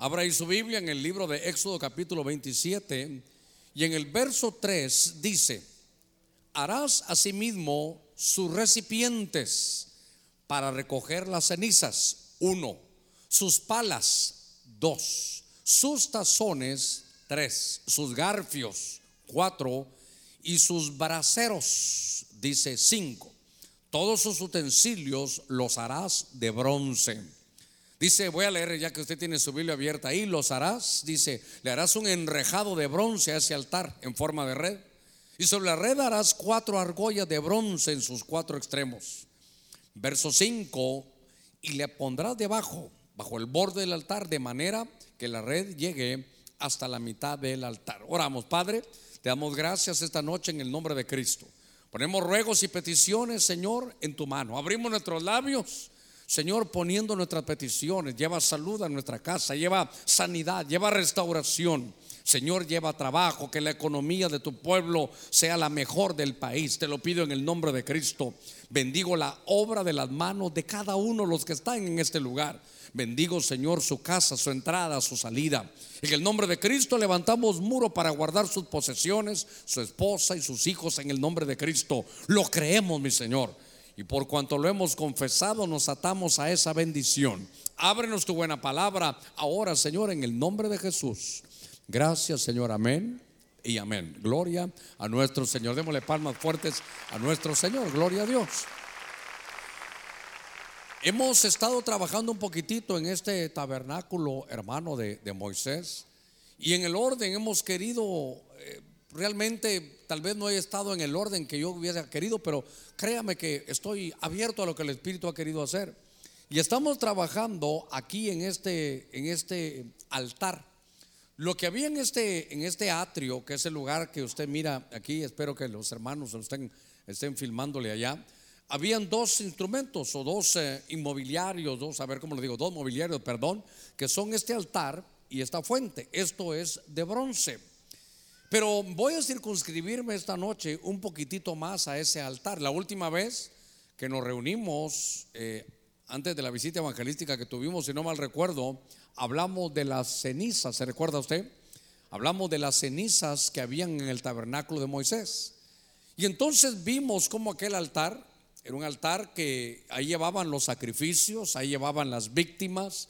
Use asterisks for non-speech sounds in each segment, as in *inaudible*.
Abra ahí su Biblia en el libro de Éxodo capítulo 27 y en el verso 3 dice, harás asimismo sus recipientes para recoger las cenizas, uno, sus palas, dos, sus tazones, tres, sus garfios, cuatro, y sus braseros, dice cinco. Todos sus utensilios los harás de bronce. Dice, voy a leer ya que usted tiene su Biblia abierta ahí, los harás, dice, le harás un enrejado de bronce a ese altar en forma de red. Y sobre la red harás cuatro argollas de bronce en sus cuatro extremos. Verso 5, y le pondrás debajo, bajo el borde del altar, de manera que la red llegue hasta la mitad del altar. Oramos, Padre, te damos gracias esta noche en el nombre de Cristo. Ponemos ruegos y peticiones, Señor, en tu mano. Abrimos nuestros labios Señor, poniendo nuestras peticiones, lleva salud a nuestra casa, lleva sanidad, lleva restauración. Señor, lleva trabajo, que la economía de tu pueblo sea la mejor del país. Te lo pido en el nombre de Cristo. Bendigo la obra de las manos de cada uno de los que están en este lugar. Bendigo, Señor, su casa, su entrada, su salida. En el nombre de Cristo levantamos muro para guardar sus posesiones, su esposa y sus hijos en el nombre de Cristo. Lo creemos, mi Señor. Y por cuanto lo hemos confesado, nos atamos a esa bendición. Ábrenos tu buena palabra ahora, Señor, en el nombre de Jesús. Gracias, Señor. Amén y amén. Gloria a nuestro Señor. Démosle palmas fuertes a nuestro Señor. Gloria a Dios. Hemos estado trabajando un poquitito en este tabernáculo, hermano, de, Moisés. Y en el orden hemos querido eh, realmente tal vez no he estado en el orden que yo hubiera querido, pero créame que estoy abierto a lo que el Espíritu ha querido hacer. Y estamos trabajando aquí en este, en este altar. Lo que había en este, en este atrio, que es el lugar que usted mira aquí, espero que los hermanos estén, estén filmándole allá, habían dos instrumentos o dos eh, inmobiliarios, dos, a ver cómo lo digo, dos mobiliarios, perdón, que son este altar y esta fuente. Esto es de bronce. Pero voy a circunscribirme esta noche un poquitito más a ese altar. La última vez que nos reunimos, eh, antes de la visita evangelística que tuvimos, si no mal recuerdo, hablamos de las cenizas, ¿se recuerda usted? Hablamos de las cenizas que habían en el tabernáculo de Moisés. Y entonces vimos cómo aquel altar, era un altar que ahí llevaban los sacrificios, ahí llevaban las víctimas,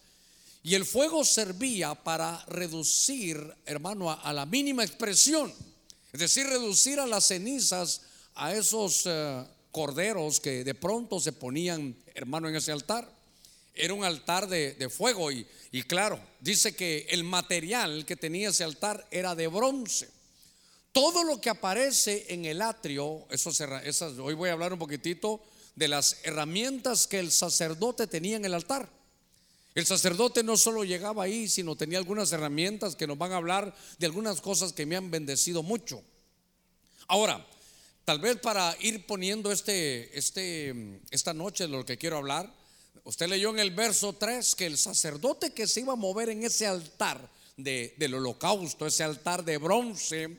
y el fuego servía para reducir, hermano, a, la mínima expresión. Es decir, reducir a las cenizas a esos eh, corderos que de pronto se ponían, hermano, en ese altar. Era un altar de, fuego y, claro, dice que el material que tenía ese altar era de bronce. Todo lo que aparece en el atrio, eso, hoy voy a hablar un poquitito de las herramientas que el sacerdote tenía en el altar. El sacerdote no solo llegaba ahí, sino tenía algunas herramientas que nos van a hablar de algunas cosas que me han bendecido mucho. Ahora, tal vez para ir poniendo este, este, esta noche lo que quiero hablar, usted leyó en el verso 3 que el sacerdote que se iba a mover en ese altar del holocausto, ese altar de bronce,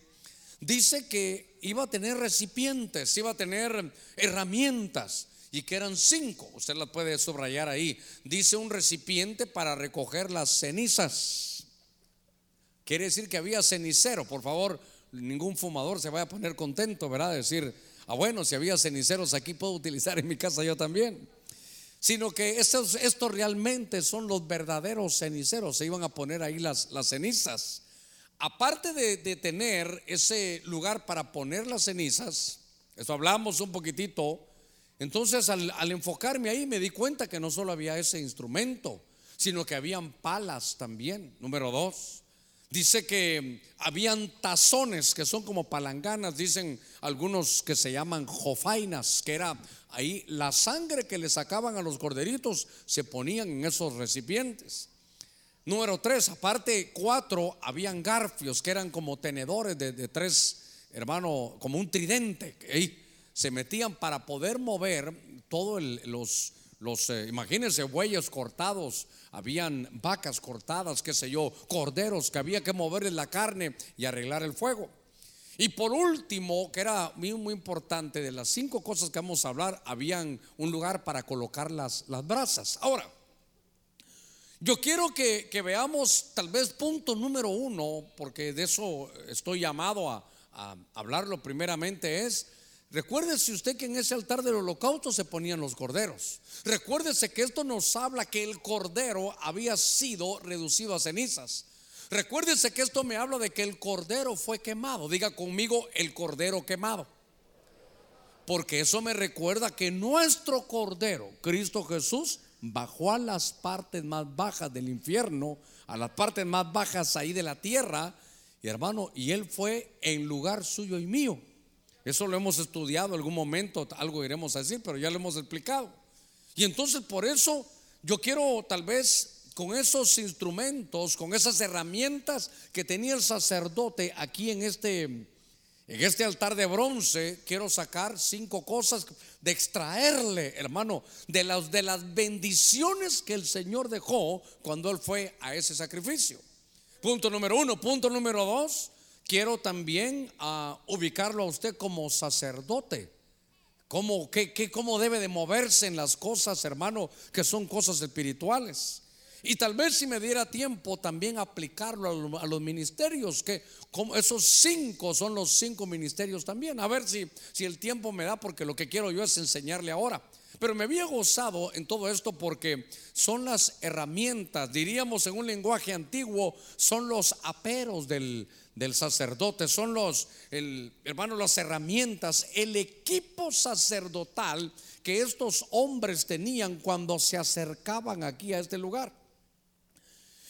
dice que iba a tener recipientes, iba a tener herramientas y que eran cinco. Usted las puede subrayar ahí. Dice un recipiente para recoger las cenizas. Quiere decir que había cenicero. Por favor, ningún fumador se vaya a poner contento, ¿verdad? Decir, ah, bueno, si había ceniceros aquí puedo utilizar en mi casa yo también. Sino que estos, realmente son los verdaderos ceniceros. Se iban a poner ahí las, las cenizas. Aparte de, de tener ese lugar para poner las cenizas, eso hablamos un poquitito entonces al, enfocarme ahí me di cuenta que no solo había ese instrumento, sino que habían palas también. Número dos, dice que habían tazones que son como palanganas, dicen algunos que se llaman jofainas, que era ahí la sangre que le sacaban a los corderitos se ponían en esos recipientes. Número tres, aparte cuatro, habían garfios que eran como tenedores de, tres, hermano, como un tridente. Se metían para poder mover todos los, los eh, imagínense, bueyes cortados, habían vacas cortadas, qué sé yo, corderos que había que moverles la carne y arreglar el fuego. Y por último, que era muy, muy importante, de las cinco cosas que vamos a hablar, habían un lugar para colocar las, las brasas. Ahora, Yo quiero que, veamos tal vez punto número uno, porque de eso estoy llamado a, a hablarlo primeramente, es Recuérdese usted que en ese altar del holocausto se ponían los corderos. Recuérdese que esto nos habla que el cordero había sido reducido a cenizas. Recuérdese que esto me habla de que el cordero fue quemado. Diga conmigo el cordero quemado. Porque eso me recuerda que nuestro cordero, Cristo Jesús, bajó a las partes más bajas del infierno, a las partes más bajas ahí de la tierra, y hermano, y él fue en lugar suyo y mío. Eso lo hemos estudiado algún momento, algo iremos a decir, pero ya lo hemos explicado. Y entonces por eso yo quiero tal vez con esos instrumentos, con esas herramientas que tenía el sacerdote aquí en este, en este altar de bronce, quiero sacar cinco cosas de extraerle, hermano, de las, de las bendiciones que el Señor dejó cuando Él fue a ese sacrificio. Punto número uno. Punto número dos quiero también ah, ubicarlo a usted como sacerdote. ¿Cómo, qué, ¿Cómo debe de moverse en las cosas, hermano, que son cosas espirituales? Y tal vez si me diera tiempo también aplicarlo a, los ministerios, que como esos cinco son los cinco ministerios también. A ver si, si el tiempo me da, porque lo que quiero yo es enseñarle ahora. Pero me había gozado en todo esto porque son las herramientas, diríamos en un lenguaje antiguo, son los aperos del, del sacerdote, son los, el, hermano, las herramientas, el equipo sacerdotal que estos hombres tenían cuando se acercaban aquí a este lugar.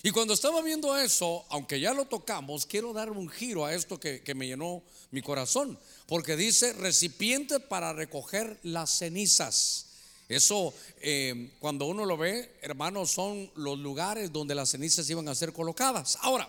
Y cuando estaba viendo eso, aunque ya lo tocamos, quiero dar un giro a esto que, me llenó mi corazón, porque dice recipiente para recoger las cenizas. Eso, eh, cuando uno lo ve, hermanos, son los lugares donde las cenizas iban a ser colocadas. Ahora,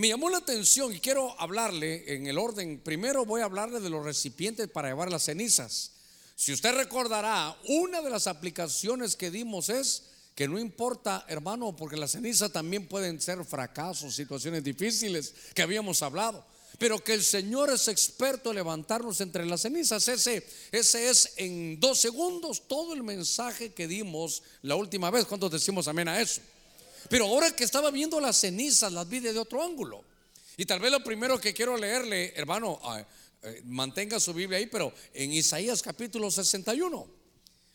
me llamó la atención y quiero hablarle en el orden. Primero voy a hablarle de los recipientes para llevar las cenizas. Si usted recordará, una de las aplicaciones que dimos es que no importa, hermano, porque las cenizas también pueden ser fracasos, situaciones difíciles que habíamos hablado. Pero que el Señor es experto en levantarnos entre las cenizas. Ese, ese es en dos segundos todo el mensaje que dimos la última vez. ¿Cuántos decimos amén a eso? Pero ahora que estaba viendo las cenizas, las vi de otro ángulo. Y tal vez lo primero que quiero leerle, hermano, ah, eh, mantenga su Biblia ahí, pero en Isaías capítulo 61.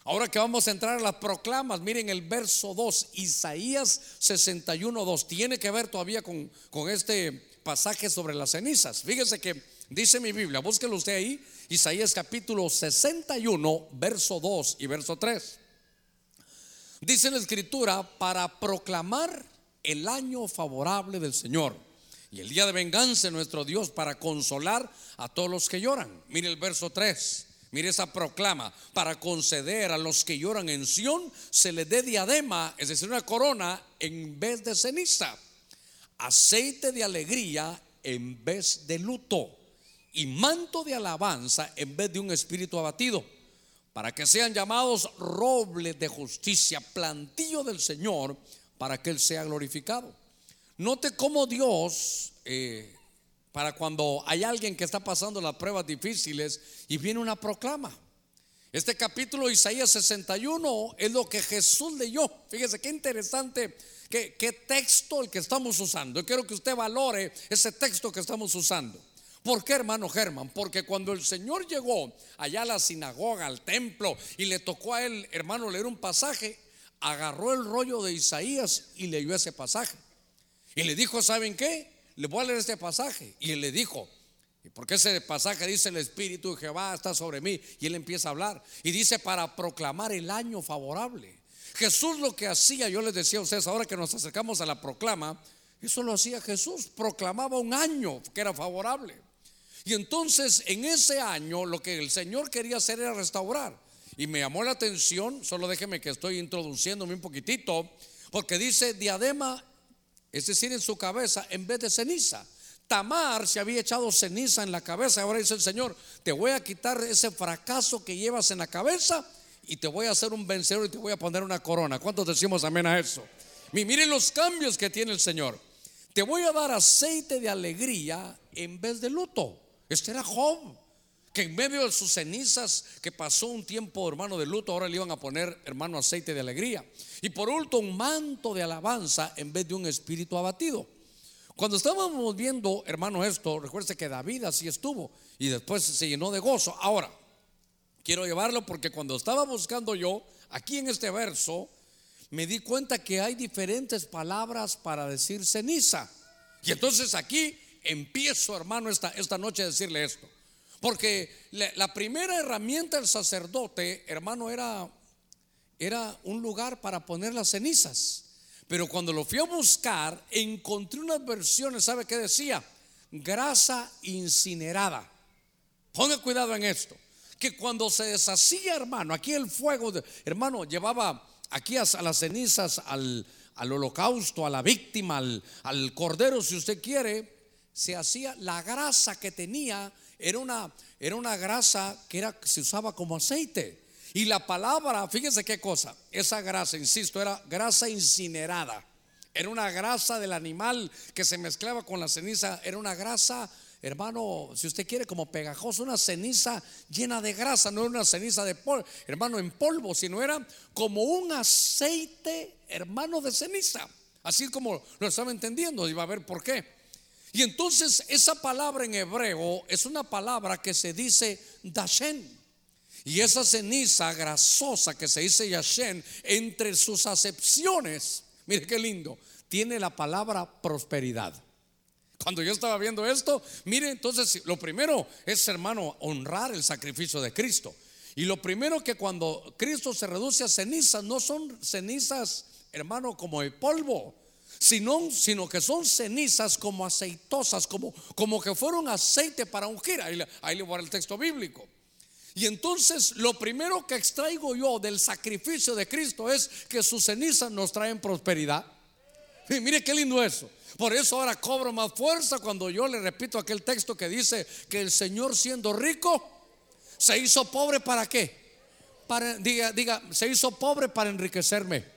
Ahora que vamos a entrar a las proclamas, miren el verso 2, Isaías 61, 2, tiene que ver todavía con, con este pasaje sobre las cenizas. Fíjese que dice mi Biblia, búsquelo usted ahí, Isaías capítulo 61, verso 2 y verso 3. Dice la escritura, para proclamar el año favorable del Señor y el día de venganza de nuestro Dios para consolar a todos los que lloran. Mire el verso 3. Mire esa proclama, para conceder a los que lloran en Sión, se les dé diadema, es decir, una corona en vez de ceniza, aceite de alegría en vez de luto y manto de alabanza en vez de un espíritu abatido para que sean llamados robles de justicia, plantillo del Señor, para que Él sea glorificado. Note cómo Dios, eh, para cuando hay alguien que está pasando las pruebas difíciles y viene una proclama. Este capítulo Isaías 61 es lo que Jesús leyó. Fíjese qué interesante, qué, qué texto el que estamos usando. Yo quiero que usted valore ese texto que estamos usando. ¿Por qué, hermano Germán? Porque cuando el Señor llegó allá a la sinagoga, al templo, y le tocó a él, hermano, leer un pasaje, agarró el rollo de Isaías y leyó ese pasaje. Y le dijo, ¿saben qué? Le voy a leer este pasaje. Y él le dijo, porque ese pasaje dice el Espíritu de Jehová está sobre mí. Y él empieza a hablar. Y dice para proclamar el año favorable. Jesús lo que hacía, yo les decía a ustedes, ahora que nos acercamos a la proclama, eso lo hacía Jesús. Proclamaba un año que era favorable. Y entonces en ese año lo que el Señor quería hacer era restaurar. Y me llamó la atención, solo déjeme que estoy introduciéndome un poquitito, porque dice diadema, es decir, en su cabeza en vez de ceniza. Tamar se había echado ceniza en la cabeza. Ahora dice el Señor, te voy a quitar ese fracaso que llevas en la cabeza y te voy a hacer un vencedor y te voy a poner una corona. ¿Cuántos decimos amén a eso? Miren los cambios que tiene el Señor. Te voy a dar aceite de alegría en vez de luto. Este era Job, que en medio de sus cenizas, que pasó un tiempo, hermano, de luto, ahora le iban a poner, hermano, aceite de alegría. Y por último, un manto de alabanza en vez de un espíritu abatido. Cuando estábamos viendo, hermano, esto, recuerde que David así estuvo y después se llenó de gozo. Ahora, quiero llevarlo porque cuando estaba buscando yo, aquí en este verso, me di cuenta que hay diferentes palabras para decir ceniza. Y entonces aquí empiezo, hermano, esta, esta noche a decirle esto. Porque la, primera herramienta del sacerdote, hermano, era, era un lugar para poner las cenizas. Pero cuando lo fui a buscar, encontré unas versiones, ¿sabe qué decía? Grasa incinerada. Ponga cuidado en esto. Que cuando se deshacía, hermano, aquí el fuego, hermano, llevaba aquí a, las cenizas, al, holocausto, a la víctima, al, al, cordero, si usted quiere, se hacía la grasa que tenía, era una, era una grasa que era, se usaba como aceite. Y la palabra, fíjense qué cosa, esa grasa, insisto, era grasa incinerada. Era una grasa del animal que se mezclaba con la ceniza. Era una grasa, hermano, si usted quiere, como pegajosa, una ceniza llena de grasa. No era una ceniza de polvo, hermano, en polvo, sino era como un aceite, hermano, de ceniza. Así como lo estaba entendiendo, va a ver por qué. Y entonces esa palabra en hebreo es una palabra que se dice dashen. Y esa ceniza grasosa que se dice Yashen, entre sus acepciones, mire qué lindo, tiene la palabra prosperidad. Cuando yo estaba viendo esto, mire, entonces lo primero es, hermano, honrar el sacrificio de Cristo. Y lo primero que cuando Cristo se reduce a cenizas, no son cenizas, hermano, como el polvo, sino, sino que son cenizas como aceitosas, como, como que fueron aceite para ungir. Ahí, ahí le voy a el texto bíblico. Y entonces lo primero que extraigo yo del sacrificio de Cristo es que sus cenizas nos traen prosperidad. Y mire qué lindo eso. Por eso ahora cobro más fuerza cuando yo le repito aquel texto que dice que el Señor siendo rico se hizo pobre para qué? Para diga, diga, se hizo pobre para enriquecerme.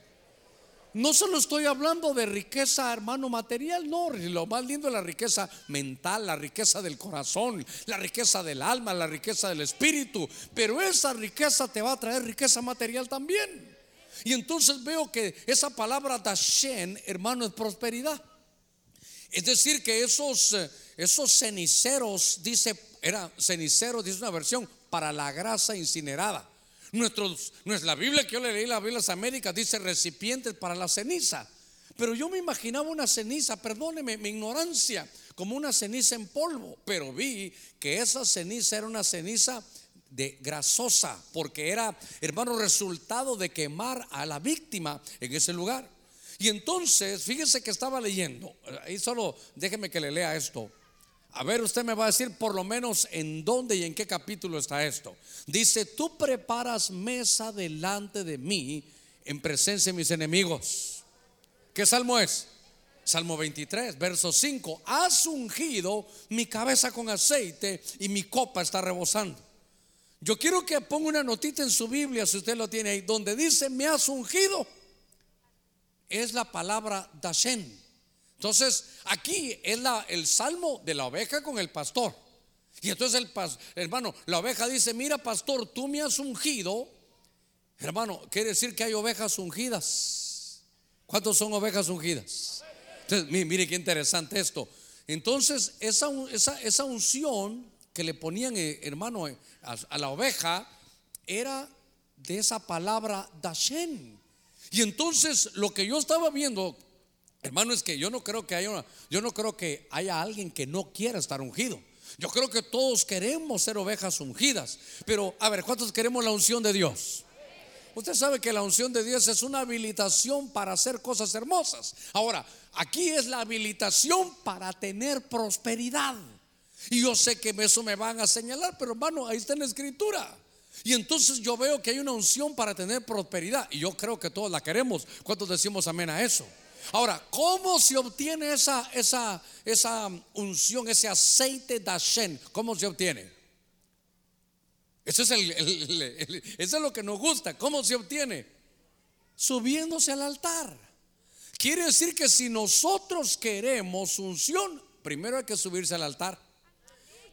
No solo estoy hablando de riqueza, hermano, material, no, lo más lindo es la riqueza mental, la riqueza del corazón, la riqueza del alma, la riqueza del espíritu, pero esa riqueza te va a traer riqueza material también. Y entonces veo que esa palabra dashen, hermano, es prosperidad. Es decir, que esos, eh, esos ceniceros, dice, era cenicero, dice una versión, para la grasa incinerada. Nuestros, la Biblia que yo le leí, la Biblia de Américas, dice recipientes para la ceniza. Pero yo me imaginaba una ceniza, perdóneme mi ignorancia, como una ceniza en polvo. Pero vi que esa ceniza era una ceniza de grasosa, porque era, hermano, resultado de quemar a la víctima en ese lugar. Y entonces, fíjese que estaba leyendo, ahí solo déjeme que le lea esto. A ver, usted me va a decir por lo menos en dónde y en qué capítulo está esto. Dice, tú preparas mesa delante de mí en presencia de mis enemigos. ¿Qué salmo es? Salmo 23, verso 5. Has ungido mi cabeza con aceite y mi copa está rebosando. Yo quiero que ponga una notita en su Biblia, si usted lo tiene ahí, donde dice, me has ungido. Es la palabra Dashen. Entonces, aquí es la, el salmo de la oveja con el pastor. Y entonces el hermano, la oveja dice, mira pastor, tú me has ungido. Hermano, quiere decir que hay ovejas ungidas. ¿Cuántos son ovejas ungidas? Entonces, mire, qué interesante esto. Entonces, esa, esa, esa unción que le ponían, eh, hermano, eh, a, a, la oveja, era de esa palabra Dashen. Y entonces, lo que yo estaba viendo Hermano, es que yo no creo que haya yo no creo que haya alguien que no quiera estar ungido. Yo creo que todos queremos ser ovejas ungidas. Pero, a ver, ¿cuántos queremos la unción de Dios? Usted sabe que la unción de Dios es una habilitación para hacer cosas hermosas. Ahora, aquí es la habilitación para tener prosperidad. Y yo sé que eso me van a señalar, pero hermano, ahí está en la escritura. Y entonces yo veo que hay una unción para tener prosperidad. Y yo creo que todos la queremos. ¿Cuántos decimos amén a eso? Ahora, ¿cómo se obtiene esa, esa, esa unción, ese aceite Dashen? ¿Cómo se obtiene? Eso es, el, eso es lo que nos gusta. ¿Cómo se obtiene? Subiéndose al altar. Quiere decir que si nosotros queremos unción, primero hay que subirse al altar.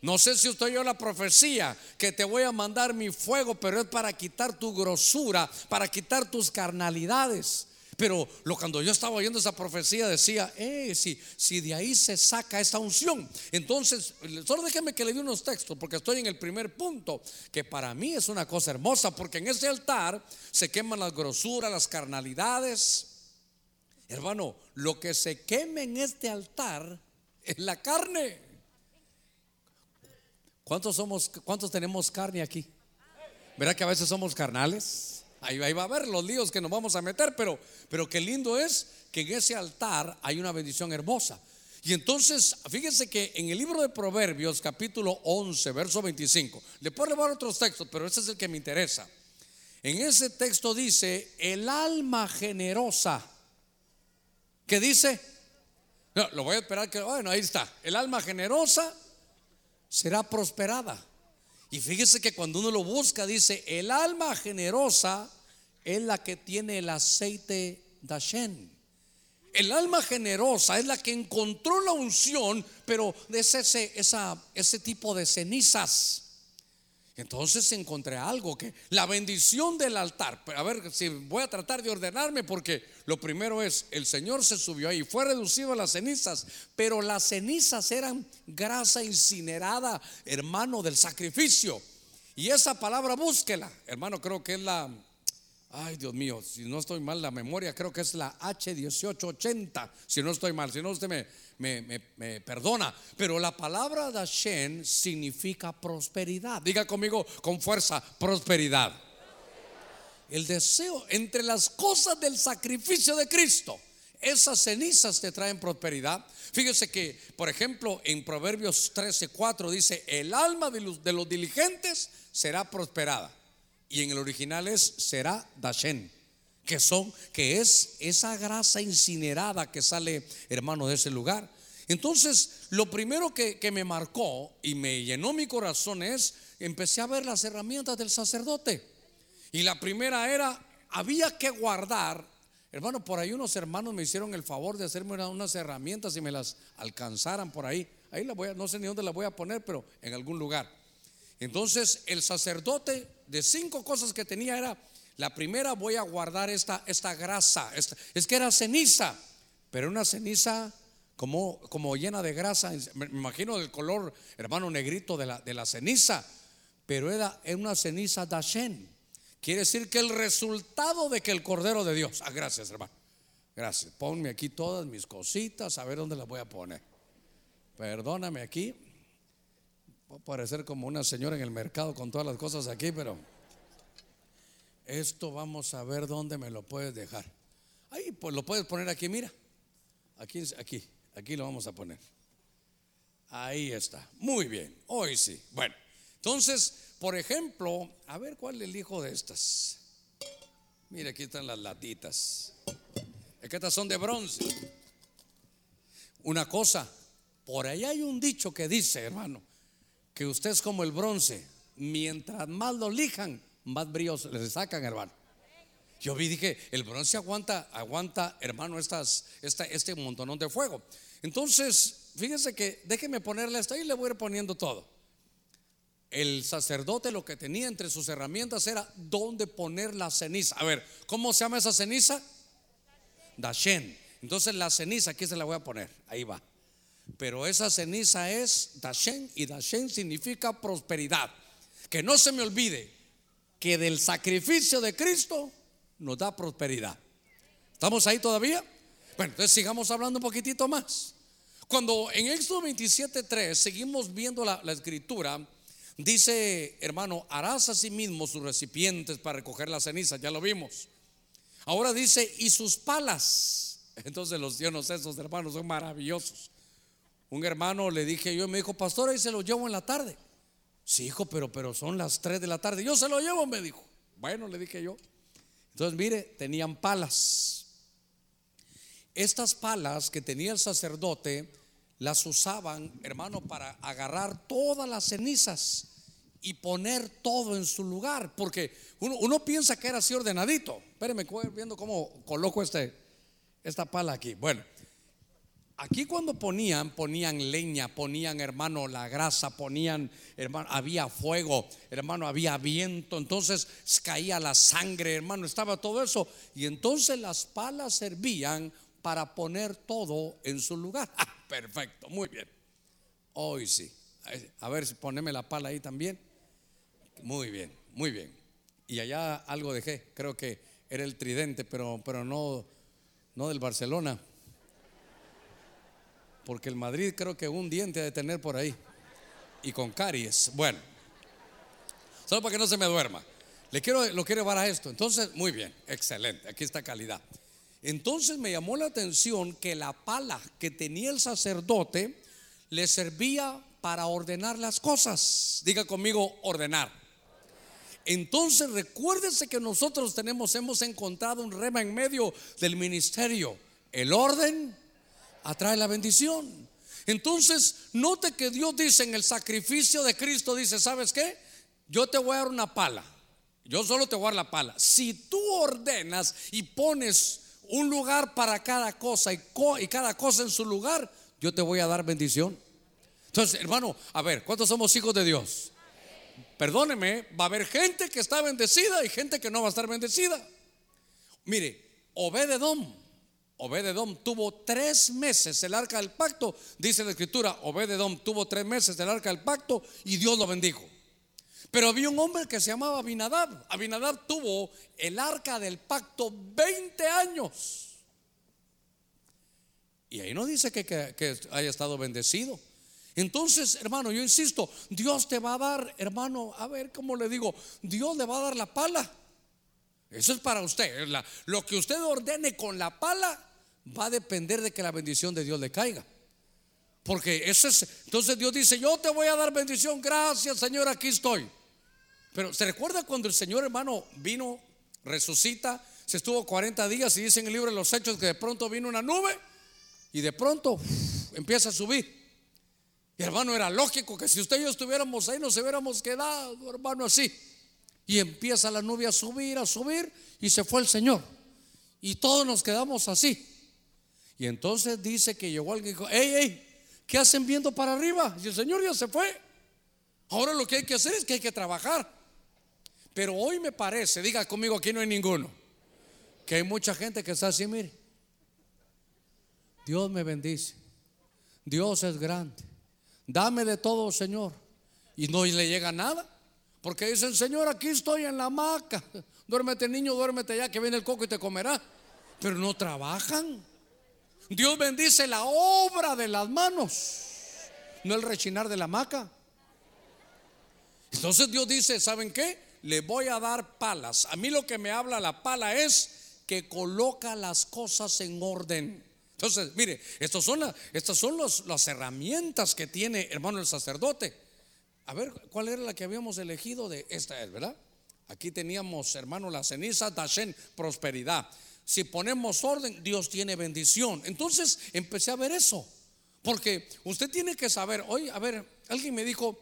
No sé si usted oyó la profecía que te voy a mandar mi fuego, pero es para quitar tu grosura, para quitar tus carnalidades. Pero lo, cuando yo estaba oyendo esa profecía decía, eh, si, si de ahí se saca esta unción. Entonces, solo déjeme que le dé unos textos, porque estoy en el primer punto, que para mí es una cosa hermosa, porque en ese altar se queman las grosuras, las carnalidades. Hermano, lo que se queme en este altar es la carne. ¿Cuántos somos, cuántos tenemos carne aquí? ¿Verdad que a veces somos carnales? Ahí, va a haber los líos que nos vamos a meter, pero, pero qué lindo es que en ese altar hay una bendición hermosa. Y entonces, fíjense que en el libro de Proverbios, capítulo 11, verso 25, le puedo llevar otros textos, pero ese es el que me interesa. En ese texto dice, el alma generosa, ¿qué dice? Lo voy a esperar que, bueno, ahí está, el alma generosa será prosperada. Y fíjese que cuando uno lo busca, dice, el alma generosa es la que tiene el aceite Dashen. El alma generosa es la que encontró la unción, pero es ese, ese tipo de cenizas. Entonces encontré algo que la bendición del altar. A ver si voy a tratar de ordenarme porque lo primero es el Señor se subió ahí, fue reducido a las cenizas, pero las cenizas eran grasa incinerada, hermano del sacrificio. Y esa palabra búsquela, hermano, creo que es la Ay, Dios mío, si no estoy mal la memoria, creo que es la H1880, si no estoy mal, si no usted me, me, perdona. Pero la palabra Dashen significa prosperidad. Diga conmigo con fuerza, prosperidad. El deseo entre las cosas del sacrificio de Cristo. Esas cenizas te traen prosperidad. Fíjese que, por ejemplo, en Proverbios 13:4 dice: El alma de los diligentes será prosperada. Y en el original es será Dashen que son, que es esa grasa incinerada que sale, hermano, de ese lugar. Entonces, lo primero que, que, me marcó y me llenó mi corazón es, empecé a ver las herramientas del sacerdote. Y la primera era, había que guardar, hermano, por ahí unos hermanos me hicieron el favor de hacerme unas herramientas y me las alcanzaran por ahí. Ahí la voy a, no sé ni dónde la voy a poner, pero en algún lugar. Entonces, el sacerdote, de cinco cosas que tenía era la primera voy a guardar esta, esta grasa. es que era ceniza, pero una ceniza como, como llena de grasa. Me imagino el color, hermano negrito de la, de la ceniza. Pero era, una ceniza Dashen. Quiere decir que el resultado de que el Cordero de Dios. Ah, gracias, hermano. Gracias. Ponme aquí todas mis cositas, a ver dónde las voy a poner. Perdóname aquí. Voy a parecer como una señora en el mercado con todas las cosas aquí, pero. Esto vamos a ver dónde me lo puedes dejar. Ahí, pues lo puedes poner aquí, mira. Aquí, aquí, aquí lo vamos a poner. Ahí está. Muy bien. Hoy sí. Bueno, entonces, por ejemplo, a ver cuál es el hijo de estas. Mira, aquí están las latitas. Es que estas son de bronce. Una cosa, por ahí hay un dicho que dice, hermano, que usted es como el bronce. Mientras más lo lijan, más brillos le sacan, hermano. Yo vi, dije, el bronce aguanta, aguanta, hermano, estas, esta, este montonón de fuego. Entonces, fíjense que déjeme ponerle esto y le voy a ir poniendo todo. El sacerdote lo que tenía entre sus herramientas era dónde poner la ceniza. A ver, ¿cómo se llama esa ceniza? Dashen. Entonces la ceniza aquí se la voy a poner. Ahí va. Pero esa ceniza es Dashen y Dashen significa prosperidad. Que no se me olvide, que del sacrificio de Cristo nos da prosperidad. ¿Estamos ahí todavía? Bueno, entonces sigamos hablando un poquitito más. Cuando en Éxodo 27:3 seguimos viendo la, escritura, dice, hermano, harás a sí mismo sus recipientes para recoger la ceniza, ya lo vimos. Ahora dice, y sus palas. *laughs* Entonces los dios esos hermanos son maravillosos. Un hermano le dije yo, me dijo, pastor, ahí se lo llevo en la tarde. Sí, hijo, pero, pero son las 3 de la tarde. Yo se lo llevo, me dijo. Bueno, le dije yo. Entonces, mire, tenían palas. Estas palas que tenía el sacerdote las usaban, hermano, para agarrar todas las cenizas y poner todo en su lugar. Porque uno, piensa que era así ordenadito. Espérenme, viendo cómo coloco este, esta pala aquí. Bueno, Aquí cuando ponían, ponían leña, ponían, hermano, la grasa, ponían, hermano, había fuego, hermano, había viento, entonces caía la sangre, hermano, estaba todo eso. Y entonces las palas servían para poner todo en su lugar. *laughs* Ah, perfecto, muy bien. Hoy sí. A ver si poneme la pala ahí también. Muy bien, muy bien. Y allá algo dejé, creo que era el tridente, pero, pero no, no del Barcelona porque el Madrid creo que un diente de tener por ahí y con caries. Bueno, solo para que no se me duerma. Le quiero, lo quiero llevar a esto. Entonces, muy bien, excelente. Aquí está calidad. Entonces me llamó la atención que la pala que tenía el sacerdote le servía para ordenar las cosas. Diga conmigo, ordenar. Entonces recuérdese que nosotros tenemos, hemos encontrado un rema en medio del ministerio. El orden atrae la bendición. Entonces, note que Dios dice en el sacrificio de Cristo, dice, ¿sabes qué? Yo te voy a dar una pala. Yo solo te voy a dar la pala. Si tú ordenas y pones un lugar para cada cosa y, cada cosa en su lugar, yo te voy a dar bendición. Entonces, hermano, a ver, ¿cuántos somos hijos de Dios? Perdóneme, va a haber gente que está bendecida y gente que no va a estar bendecida. Mire, Obededom Obededom tuvo tres meses el arca del pacto, dice la escritura, Obededom tuvo tres meses el arca del pacto y Dios lo bendijo. Pero había un hombre que se llamaba Abinadab. Abinadab tuvo el arca del pacto 20 años. Y ahí no dice que, que, haya estado bendecido. Entonces, hermano, yo insisto, Dios te va a dar, hermano, a ver cómo le digo, Dios le va a dar la pala. Eso es para usted. lo que usted ordene con la pala va a depender de que la bendición de Dios le caiga. Porque eso es, entonces Dios dice, yo te voy a dar bendición, gracias Señor, aquí estoy. Pero ¿se recuerda cuando el Señor hermano vino, resucita, se estuvo 40 días y dice en el libro de los Hechos que de pronto vino una nube y de pronto empieza a subir? Y hermano, era lógico que si usted y yo estuviéramos ahí nos hubiéramos quedado, hermano, así. Y empieza la nube a subir, a subir, y se fue el Señor. Y todos nos quedamos así. Y entonces dice que llegó alguien y dijo, hey, hey, ¿qué hacen viendo para arriba? Y el Señor ya se fue. Ahora lo que hay que hacer es que hay que trabajar. Pero hoy me parece, diga conmigo, aquí no hay ninguno, que hay mucha gente que está así, mire. Dios me bendice. Dios es grande. Dame de todo, Señor. Y no le llega nada. Porque dicen, Señor, aquí estoy en la hamaca. Duérmete, niño, duérmete ya que viene el coco y te comerá. Pero no trabajan. Dios bendice la obra de las manos, no el rechinar de la hamaca. Entonces Dios dice, ¿saben qué? Le voy a dar palas. A mí lo que me habla la pala es que coloca las cosas en orden. Entonces, mire, estas son, las herramientas que tiene, hermano, el sacerdote. A ver, ¿cuál era la que habíamos elegido de esta es, verdad? Aquí teníamos, hermano, la ceniza, Dashen, prosperidad. Si ponemos orden, Dios tiene bendición. Entonces empecé a ver eso. Porque usted tiene que saber, hoy, a ver, alguien me dijo,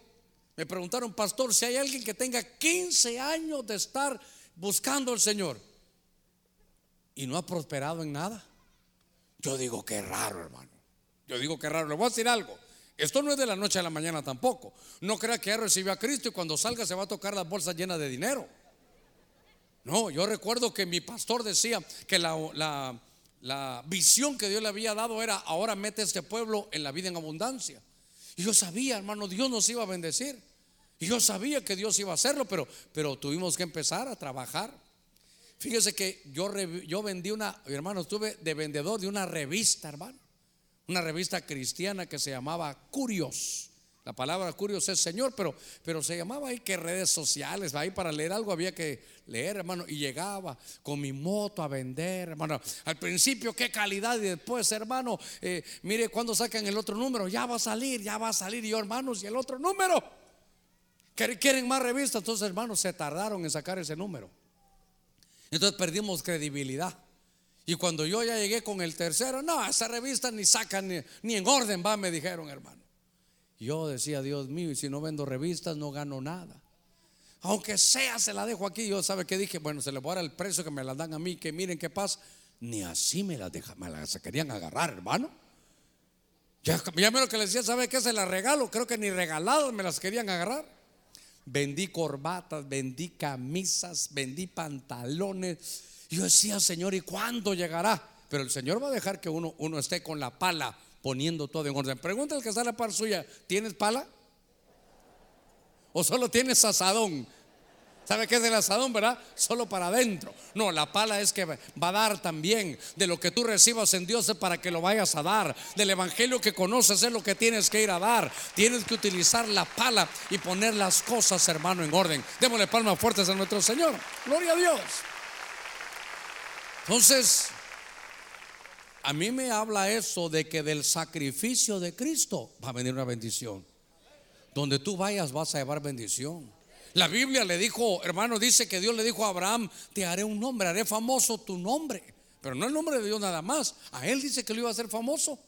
me preguntaron, pastor, si hay alguien que tenga 15 años de estar buscando al Señor y no ha prosperado en nada. Yo digo, qué raro, hermano. Yo digo, qué raro. Le voy a decir algo. Esto no es de la noche a la mañana tampoco. No crea que ya recibió a Cristo y cuando salga se va a tocar las bolsas llenas de dinero. No, yo recuerdo que mi pastor decía que la, visión que Dios le había dado era, ahora mete este pueblo en la vida en abundancia. Y yo sabía, hermano, Dios nos iba a bendecir. Y yo sabía que Dios iba a hacerlo, pero, pero tuvimos que empezar a trabajar. Fíjese que yo, yo vendí una, hermano, estuve de vendedor de una revista, hermano una revista cristiana que se llamaba Curios. La palabra Curios es Señor, pero, pero se llamaba ahí que redes sociales, ahí para leer algo había que leer, hermano, y llegaba con mi moto a vender, hermano. Al principio, qué calidad, y después, hermano, eh, mire, cuando sacan el otro número, ya va a salir, ya va a salir, y yo, hermanos, y el otro número. Quieren más revistas, entonces, hermanos, se tardaron en sacar ese número. Entonces perdimos credibilidad. Y cuando yo ya llegué con el tercero, no, esa revista ni sacan ni, en orden va, me dijeron, hermano. Yo decía, Dios mío, y si no vendo revistas no gano nada. Aunque sea, se la dejo aquí. Yo, ¿sabe qué dije? Bueno, se le voy a dar el precio que me la dan a mí, que miren qué pasa. Ni así me la dejan, me la querían agarrar, hermano. Ya, ya me lo que les decía, ¿sabe qué? Se las regalo. Creo que ni regaladas me las querían agarrar. Vendí corbatas, vendí camisas, vendí pantalones. Yo decía, Señor, ¿y cuándo llegará? Pero el Señor va a dejar que uno, uno esté con la pala poniendo todo en orden. Pregunta al que está a la par suya, ¿tienes pala? ¿O solo tienes asadón? ¿Sabe qué es el asadón, verdad? Solo para adentro. No, la pala es que va a dar también de lo que tú recibas en Dios es para que lo vayas a dar. Del evangelio que conoces es lo que tienes que ir a dar. Tienes que utilizar la pala y poner las cosas, hermano, en orden. Démosle palmas fuertes a nuestro Señor. Gloria a Dios. Entonces, a mí me habla eso de que del sacrificio de Cristo va a venir una bendición. Donde tú vayas vas a llevar bendición. La Biblia le dijo, hermano, dice que Dios le dijo a Abraham, te haré un nombre, haré famoso tu nombre. Pero no el nombre de Dios nada más. A él dice que lo iba a hacer famoso.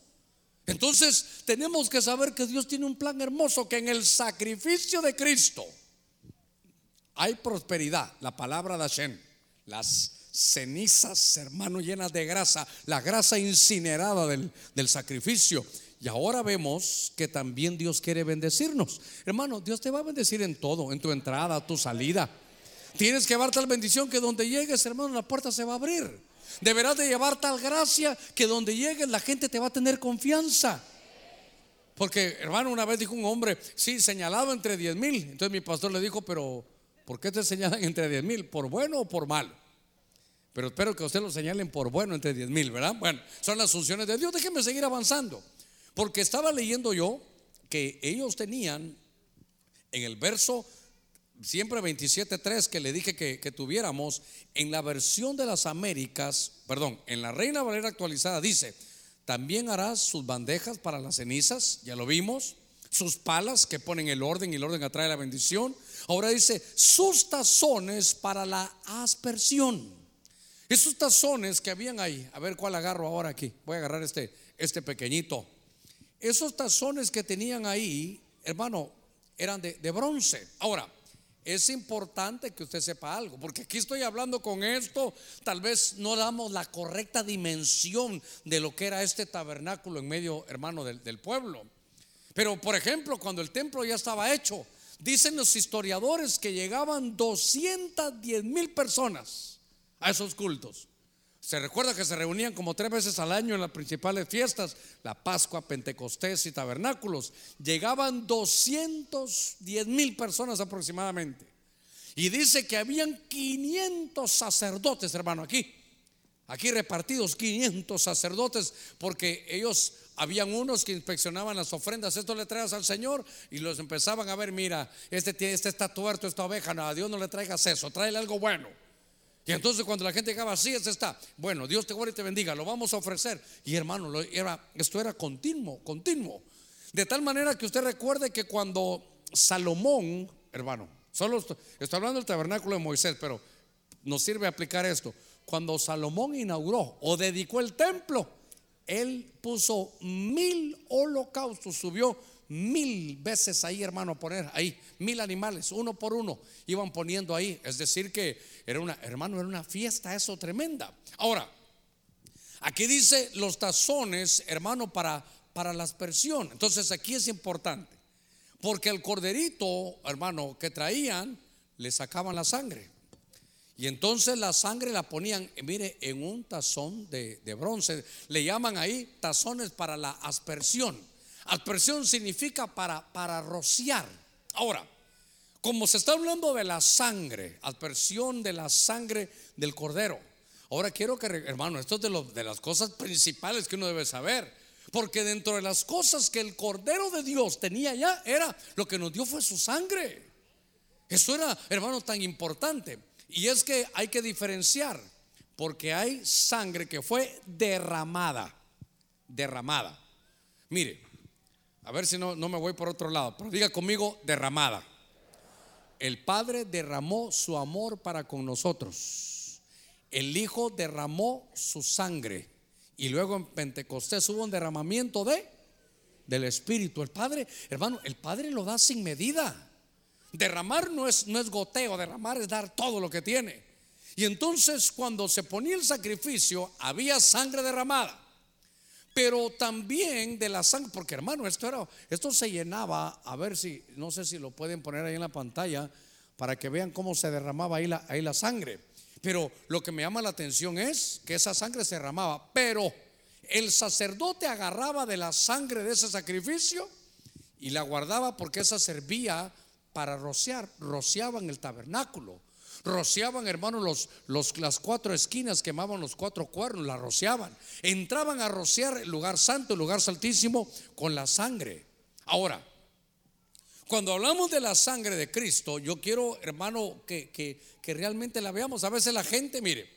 Entonces tenemos que saber que Dios tiene un plan hermoso, que en el sacrificio de Cristo hay prosperidad. La palabra de Hashem, las cenizas, hermano, llenas de grasa, la grasa incinerada del, del sacrificio y ahora vemos que también Dios quiere bendecirnos. Hermano, Dios te va a bendecir en todo, en tu entrada, tu salida. Tienes que llevar tal bendición que donde llegues, hermano, la puerta se va a abrir. Deberás de llevar tal gracia que donde llegues la gente te va a tener confianza. Porque, hermano, una vez dijo un hombre, sí, señalado entre 10 mil. Entonces mi pastor le dijo, pero ¿por qué te señalan entre 10 mil? ¿Por bueno o por malo? Pero espero que usted lo señalen por bueno entre 10 mil, ¿verdad? Bueno, son las funciones de Dios. Déjeme seguir avanzando. Porque estaba leyendo yo que ellos tenían en el verso siempre 27.3 que le dije que, que, tuviéramos, en la versión de las Américas, perdón, en la Reina Valera actualizada dice, también harás sus bandejas para las cenizas, ya lo vimos, sus palas que ponen el orden y el orden atrae la bendición. Ahora dice, sus tazones para la aspersión. Esos tazones que habían ahí, a ver cuál agarro ahora aquí, voy a agarrar este, este pequeñito. Esos tazones que tenían ahí, hermano, eran de, bronce. Ahora, es importante que usted sepa algo, porque aquí estoy hablando con esto, tal vez no damos la correcta dimensión de lo que era este tabernáculo en medio, hermano, del, del pueblo. Pero, por ejemplo, cuando el templo ya estaba hecho, dicen los historiadores que llegaban 210 mil personas a esos cultos. Se recuerda que se reunían como tres veces al año en las principales fiestas, la Pascua, Pentecostés y tabernáculos. Llegaban 210 mil personas aproximadamente. Y dice que habían 500 sacerdotes, hermano, aquí. Aquí repartidos 500 sacerdotes, porque ellos habían unos que inspeccionaban las ofrendas. Esto le traes al Señor y los empezaban a ver. Mira, este, este está tuerto, esta oveja. No, a Dios no le traigas eso, tráele algo bueno. Y entonces cuando la gente llegaba así, es está. Bueno, Dios te guarde y te bendiga, lo vamos a ofrecer. Y hermano, esto era continuo, continuo. De tal manera que usted recuerde que cuando Salomón, hermano, solo estoy, estoy hablando del tabernáculo de Moisés, pero nos sirve aplicar esto. Cuando Salomón inauguró o dedicó el templo, él puso mil holocaustos, subió mil veces ahí, hermano, poner ahí, mil animales, uno por uno, iban poniendo ahí. Es decir, que era una, hermano, era una fiesta, eso tremenda. Ahora, aquí dice los tazones, hermano, para, para la aspersión. Entonces aquí es importante, porque el corderito, hermano, que traían, le sacaban la sangre. Y entonces la sangre la ponían, mire, en un tazón de, de bronce. Le llaman ahí tazones para la aspersión. Aspersión significa para, para rociar. Ahora, como se está hablando de la sangre, aspersión de la sangre del cordero. Ahora quiero que, hermano, esto es de, las cosas principales que uno debe saber. Porque dentro de las cosas que el Cordero de Dios tenía ya, era lo que nos dio fue su sangre. Eso era, hermano, tan importante. Y es que hay que diferenciar, porque hay sangre que fue derramada. Derramada. Mire, a ver si no, no me voy por otro lado, pero diga conmigo derramada. El Padre derramó su amor para con nosotros. El Hijo derramó su sangre. Y luego en Pentecostés hubo un derramamiento de del Espíritu. El Padre, hermano, el Padre lo da sin medida. Derramar no es, no es goteo, derramar es dar todo lo que tiene. Y entonces cuando se ponía el sacrificio, había sangre derramada. Pero también de la sangre, porque hermano, esto era, esto se llenaba, a ver si, no sé si lo pueden poner ahí en la pantalla, para que vean cómo se derramaba ahí la, ahí la sangre. Pero lo que me llama la atención es que esa sangre se derramaba, pero el sacerdote agarraba de la sangre de ese sacrificio y la guardaba porque esa servía para rociar, rociaban el tabernáculo. Rociaban, hermanos, los, los, las cuatro esquinas, quemaban los cuatro cuernos, la rociaban. Entraban a rociar el lugar santo, el lugar santísimo, con la sangre. Ahora, cuando hablamos de la sangre de Cristo, yo quiero, hermano, que, que, que realmente la veamos. A veces la gente, mire,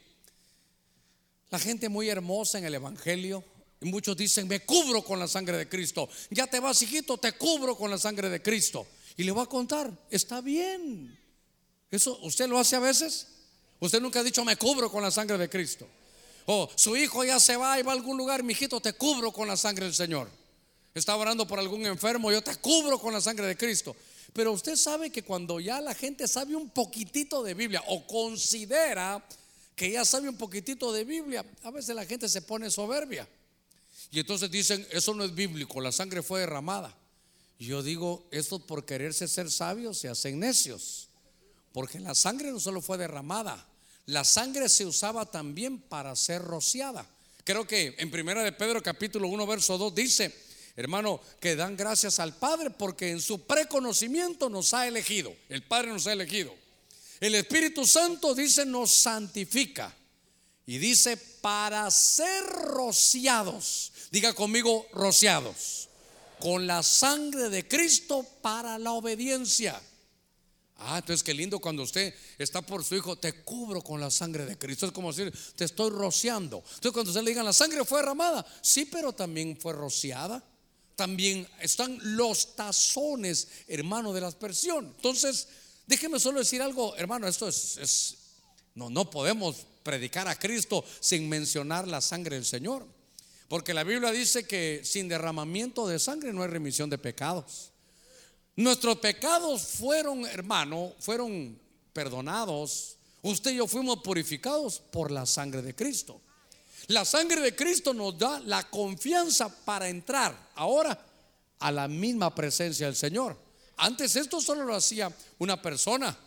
la gente muy hermosa en el Evangelio, y muchos dicen, me cubro con la sangre de Cristo. Ya te vas, hijito, te cubro con la sangre de Cristo. Y le voy a contar, está bien. Eso, ¿usted lo hace a veces? Usted nunca ha dicho, me cubro con la sangre de Cristo. O su hijo ya se va y va a algún lugar, mi hijito, te cubro con la sangre del Señor. Está orando por algún enfermo, yo te cubro con la sangre de Cristo. Pero usted sabe que cuando ya la gente sabe un poquitito de Biblia o considera que ya sabe un poquitito de Biblia, a veces la gente se pone soberbia. Y entonces dicen, eso no es bíblico, la sangre fue derramada. Yo digo, esto por quererse ser sabios se hacen necios. Porque la sangre no solo fue derramada, la sangre se usaba también para ser rociada. Creo que en primera de Pedro capítulo 1 verso 2 dice, hermano, que dan gracias al Padre porque en su preconocimiento nos ha elegido. El Padre nos ha elegido. El Espíritu Santo dice nos santifica. Y dice para ser rociados. Diga conmigo rociados. Con la sangre de Cristo para la obediencia. Ah, entonces qué lindo cuando usted está por su hijo, te cubro con la sangre de Cristo. Es como decir, te estoy rociando. Entonces cuando usted le diga, la sangre fue derramada, sí, pero también fue rociada. También están los tazones, hermano, de la aspersión. Entonces, déjeme solo decir algo, hermano, esto es, es no, no podemos predicar a Cristo sin mencionar la sangre del Señor. Porque la Biblia dice que sin derramamiento de sangre no hay remisión de pecados. Nuestros pecados fueron, hermano, fueron perdonados. Usted y yo fuimos purificados por la sangre de Cristo. La sangre de Cristo nos da la confianza para entrar ahora a la misma presencia del Señor. Antes esto solo lo hacía una persona.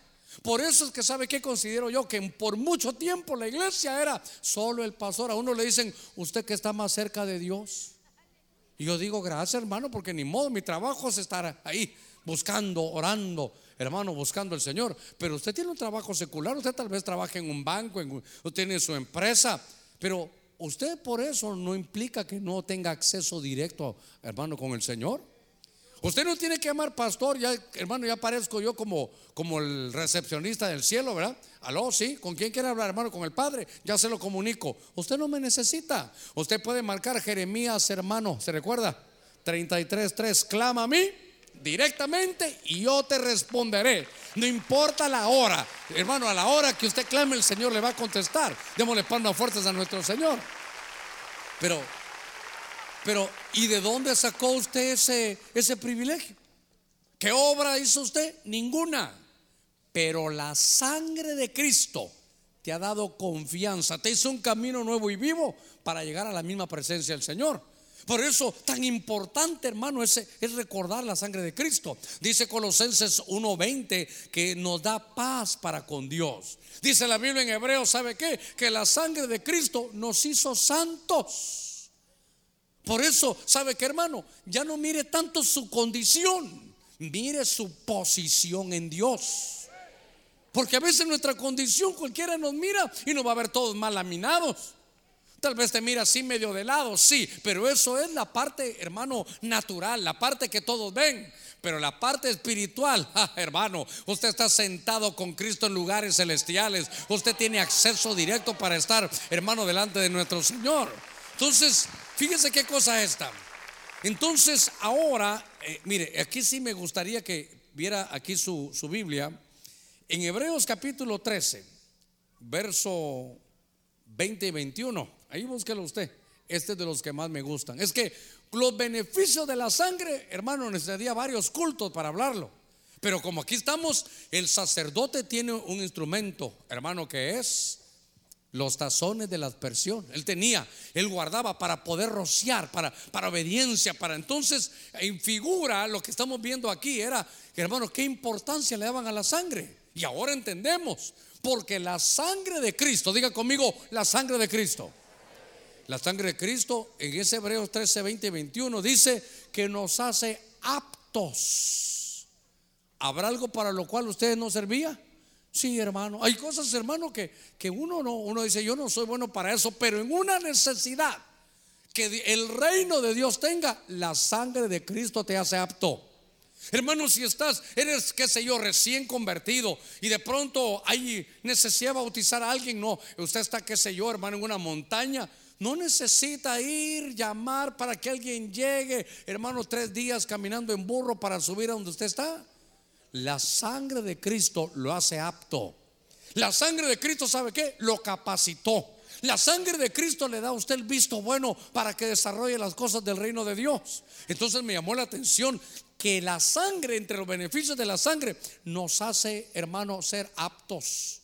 Por eso es que sabe que considero yo que por mucho tiempo la iglesia era solo el pastor. A uno le dicen, usted que está más cerca de Dios. Y yo digo, gracias hermano, porque ni modo, mi trabajo es estar ahí buscando, orando, hermano, buscando al Señor. Pero usted tiene un trabajo secular, usted tal vez trabaja en un banco, en, tiene su empresa, pero usted por eso no implica que no tenga acceso directo, hermano, con el Señor. Usted no tiene que llamar pastor, ya hermano, ya parezco yo como, como el recepcionista del cielo, ¿verdad? Aló, sí, ¿con quién quiere hablar, hermano? Con el Padre, ya se lo comunico. Usted no me necesita. Usted puede marcar Jeremías, hermano, ¿se recuerda? 33.3, clama a mí directamente y yo te responderé. No importa la hora, hermano, a la hora que usted clame, el Señor le va a contestar. Démosle palmas fuertes a nuestro Señor. Pero, pero, ¿y de dónde sacó usted ese, ese privilegio? ¿Qué obra hizo usted? Ninguna. Pero la sangre de Cristo te ha dado confianza, te hizo un camino nuevo y vivo para llegar a la misma presencia del Señor. Por eso tan importante, hermano, es, es recordar la sangre de Cristo. Dice Colosenses 1:20 que nos da paz para con Dios. Dice la Biblia en hebreo, ¿sabe qué? Que la sangre de Cristo nos hizo santos. Por eso, ¿sabe qué, hermano? Ya no mire tanto su condición, mire su posición en Dios. Porque a veces nuestra condición cualquiera nos mira y nos va a ver todos mal laminados. Tal vez te mira así medio de lado, sí, pero eso es la parte, hermano, natural, la parte que todos ven. Pero la parte espiritual, *laughs* ah, hermano, usted está sentado con Cristo en lugares celestiales. Usted tiene acceso directo para estar, hermano, delante de nuestro Señor. Entonces, fíjese qué cosa esta. Entonces, ahora, eh, mire, aquí sí me gustaría que viera aquí su, su Biblia. En Hebreos capítulo 13, verso 20 y 21. Ahí búsquelo usted. Este es de los que más me gustan. Es que los beneficios de la sangre, hermano, necesitaría varios cultos para hablarlo. Pero como aquí estamos, el sacerdote tiene un instrumento, hermano, que es los tazones de la aspersión. Él tenía, él guardaba para poder rociar, para, para obediencia, para entonces, en figura, lo que estamos viendo aquí era, hermano, qué importancia le daban a la sangre. Y ahora entendemos, porque la sangre de Cristo, diga conmigo, la sangre de Cristo. La sangre de Cristo en ese Hebreos 13, 20 y 21 dice que nos hace aptos. ¿Habrá algo para lo cual ustedes no servían? Sí, hermano. Hay cosas, hermano, que, que uno no, uno dice, yo no soy bueno para eso, pero en una necesidad que el reino de Dios tenga, la sangre de Cristo te hace apto. Hermano, si estás, eres, qué sé yo, recién convertido y de pronto hay necesidad de bautizar a alguien, no, usted está, qué sé yo, hermano, en una montaña, no necesita ir, llamar para que alguien llegue, hermano, tres días caminando en burro para subir a donde usted está. La sangre de Cristo lo hace apto. La sangre de Cristo, ¿sabe qué? Lo capacitó. La sangre de Cristo le da a usted el visto bueno para que desarrolle las cosas del reino de Dios. Entonces me llamó la atención que la sangre, entre los beneficios de la sangre, nos hace, hermano, ser aptos.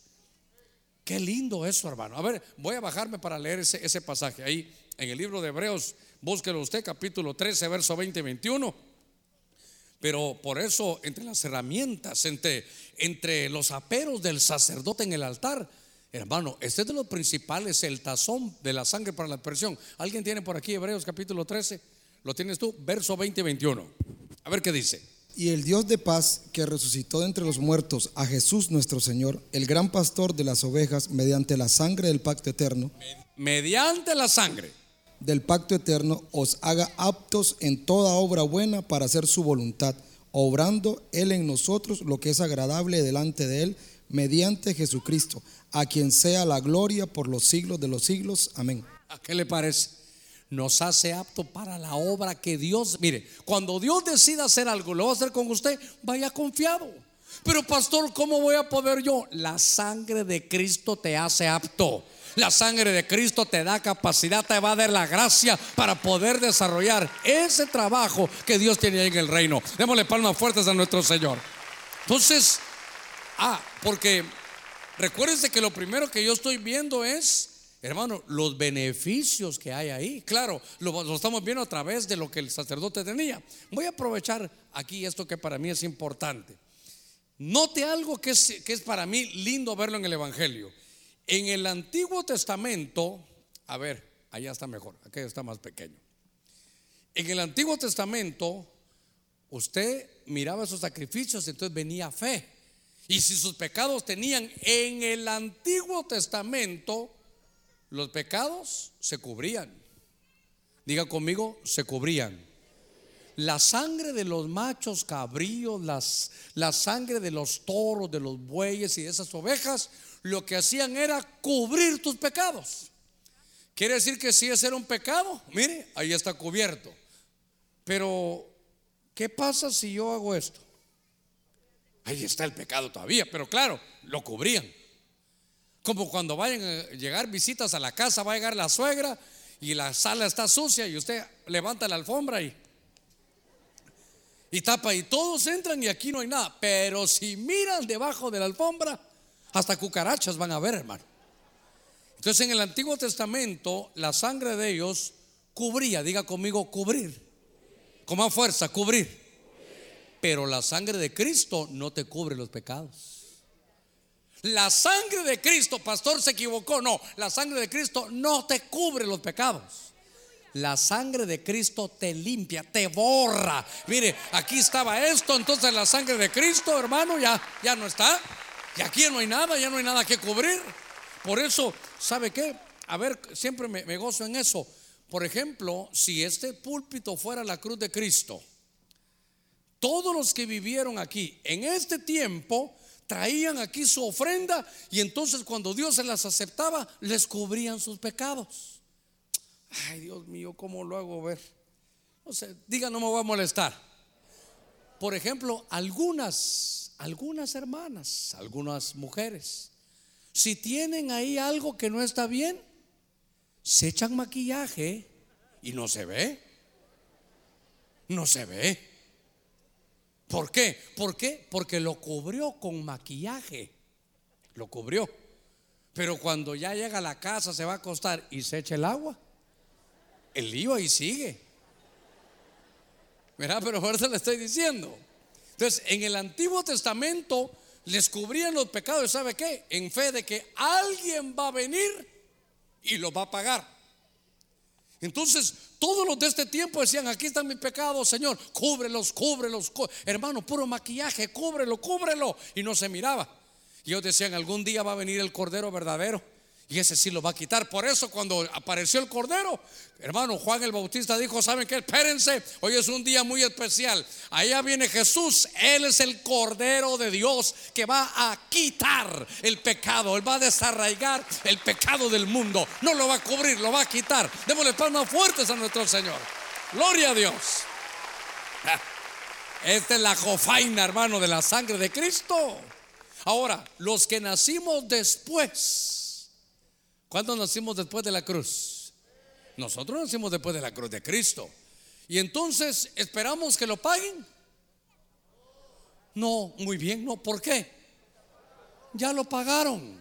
Qué lindo eso, hermano. A ver, voy a bajarme para leer ese, ese pasaje ahí en el libro de Hebreos. Búsquelo usted, capítulo 13, verso 20 y 21. Pero por eso, entre las herramientas, entre, entre los aperos del sacerdote en el altar, hermano, este es de los principales, el tazón de la sangre para la aspersión. ¿Alguien tiene por aquí Hebreos capítulo 13? ¿Lo tienes tú? Verso 20 y 21. A ver qué dice. Y el Dios de paz, que resucitó de entre los muertos a Jesús nuestro Señor, el gran pastor de las ovejas, mediante la sangre del pacto eterno. Mediante la sangre del pacto eterno os haga aptos en toda obra buena para hacer su voluntad, obrando Él en nosotros lo que es agradable delante de Él, mediante Jesucristo, a quien sea la gloria por los siglos de los siglos. Amén. ¿A qué le parece? Nos hace apto para la obra que Dios, mire, cuando Dios decida hacer algo, lo va a hacer con usted, vaya confiado. Pero pastor, ¿cómo voy a poder yo? La sangre de Cristo te hace apto. La sangre de Cristo te da capacidad, te va a dar la gracia para poder desarrollar ese trabajo que Dios tiene en el reino. Démosle palmas fuertes a nuestro Señor. Entonces, ah, porque recuérdense que lo primero que yo estoy viendo es, hermano, los beneficios que hay ahí. Claro, lo, estamos viendo a través de lo que el sacerdote tenía. Voy a aprovechar aquí esto que para mí es importante. Note algo que es, que es para mí lindo verlo en el Evangelio. En el Antiguo Testamento, a ver, allá está mejor, aquí está más pequeño. En el Antiguo Testamento, usted miraba esos sacrificios, entonces venía fe. Y si sus pecados tenían en el Antiguo Testamento, los pecados se cubrían. Diga conmigo, se cubrían. La sangre de los machos cabríos, las, la sangre de los toros, de los bueyes y de esas ovejas, lo que hacían era cubrir tus pecados. Quiere decir que si es era un pecado, mire, ahí está cubierto. Pero, ¿qué pasa si yo hago esto? Ahí está el pecado todavía, pero claro, lo cubrían. Como cuando vayan a llegar visitas a la casa, va a llegar la suegra y la sala está sucia y usted levanta la alfombra y, y tapa y todos entran y aquí no hay nada. Pero si miran debajo de la alfombra, hasta cucarachas van a ver, hermano. Entonces en el Antiguo Testamento la sangre de ellos cubría, diga conmigo, cubrir. Con más fuerza, cubrir. Pero la sangre de Cristo no te cubre los pecados. La sangre de Cristo, pastor, se equivocó. No, la sangre de Cristo no te cubre los pecados. La sangre de Cristo te limpia, te borra. Mire, aquí estaba esto, entonces la sangre de Cristo, hermano, ya, ya no está. Y aquí no hay nada, ya no hay nada que cubrir. Por eso, ¿sabe qué? A ver, siempre me, gozo en eso. Por ejemplo, si este púlpito fuera la cruz de Cristo, todos los que vivieron aquí en este tiempo traían aquí su ofrenda y entonces cuando Dios se las aceptaba, les cubrían sus pecados. Ay, Dios mío, ¿cómo lo hago ver? No sé, diga, no me voy a molestar. Por ejemplo, algunas algunas hermanas, algunas mujeres, si tienen ahí algo que no está bien, se echan maquillaje y no se ve. No se ve. ¿Por qué? ¿Por qué? Porque lo cubrió con maquillaje. Lo cubrió. Pero cuando ya llega a la casa, se va a acostar y se echa el agua, el lío ahí sigue. Mira, pero ahora le estoy diciendo. Entonces, en el Antiguo Testamento les cubrían los pecados, ¿sabe qué? En fe de que alguien va a venir y lo va a pagar. Entonces, todos los de este tiempo decían, aquí están mis pecados, Señor, cúbrelos, cúbrelos, hermano, puro maquillaje, cúbrelo, cúbrelo. Y no se miraba. Y ellos decían, algún día va a venir el Cordero verdadero y ese sí lo va a quitar. Por eso cuando apareció el Cordero, hermano Juan el Bautista dijo, ¿saben qué? Espérense, hoy es un día muy especial. Allá viene Jesús, Él es el Cordero de Dios que va a quitar el pecado, Él va a desarraigar el pecado del mundo. No lo va a cubrir, lo va a quitar. Démosle palmas fuertes a nuestro Señor. Gloria a Dios. *laughs* Esta es la jofaina, hermano, de la sangre de Cristo. Ahora, los que nacimos después, ¿Cuándo nacimos después de la cruz? Nosotros nacimos después de la cruz de Cristo. Y entonces esperamos que lo paguen. No, muy bien, no. ¿Por qué? Ya lo pagaron.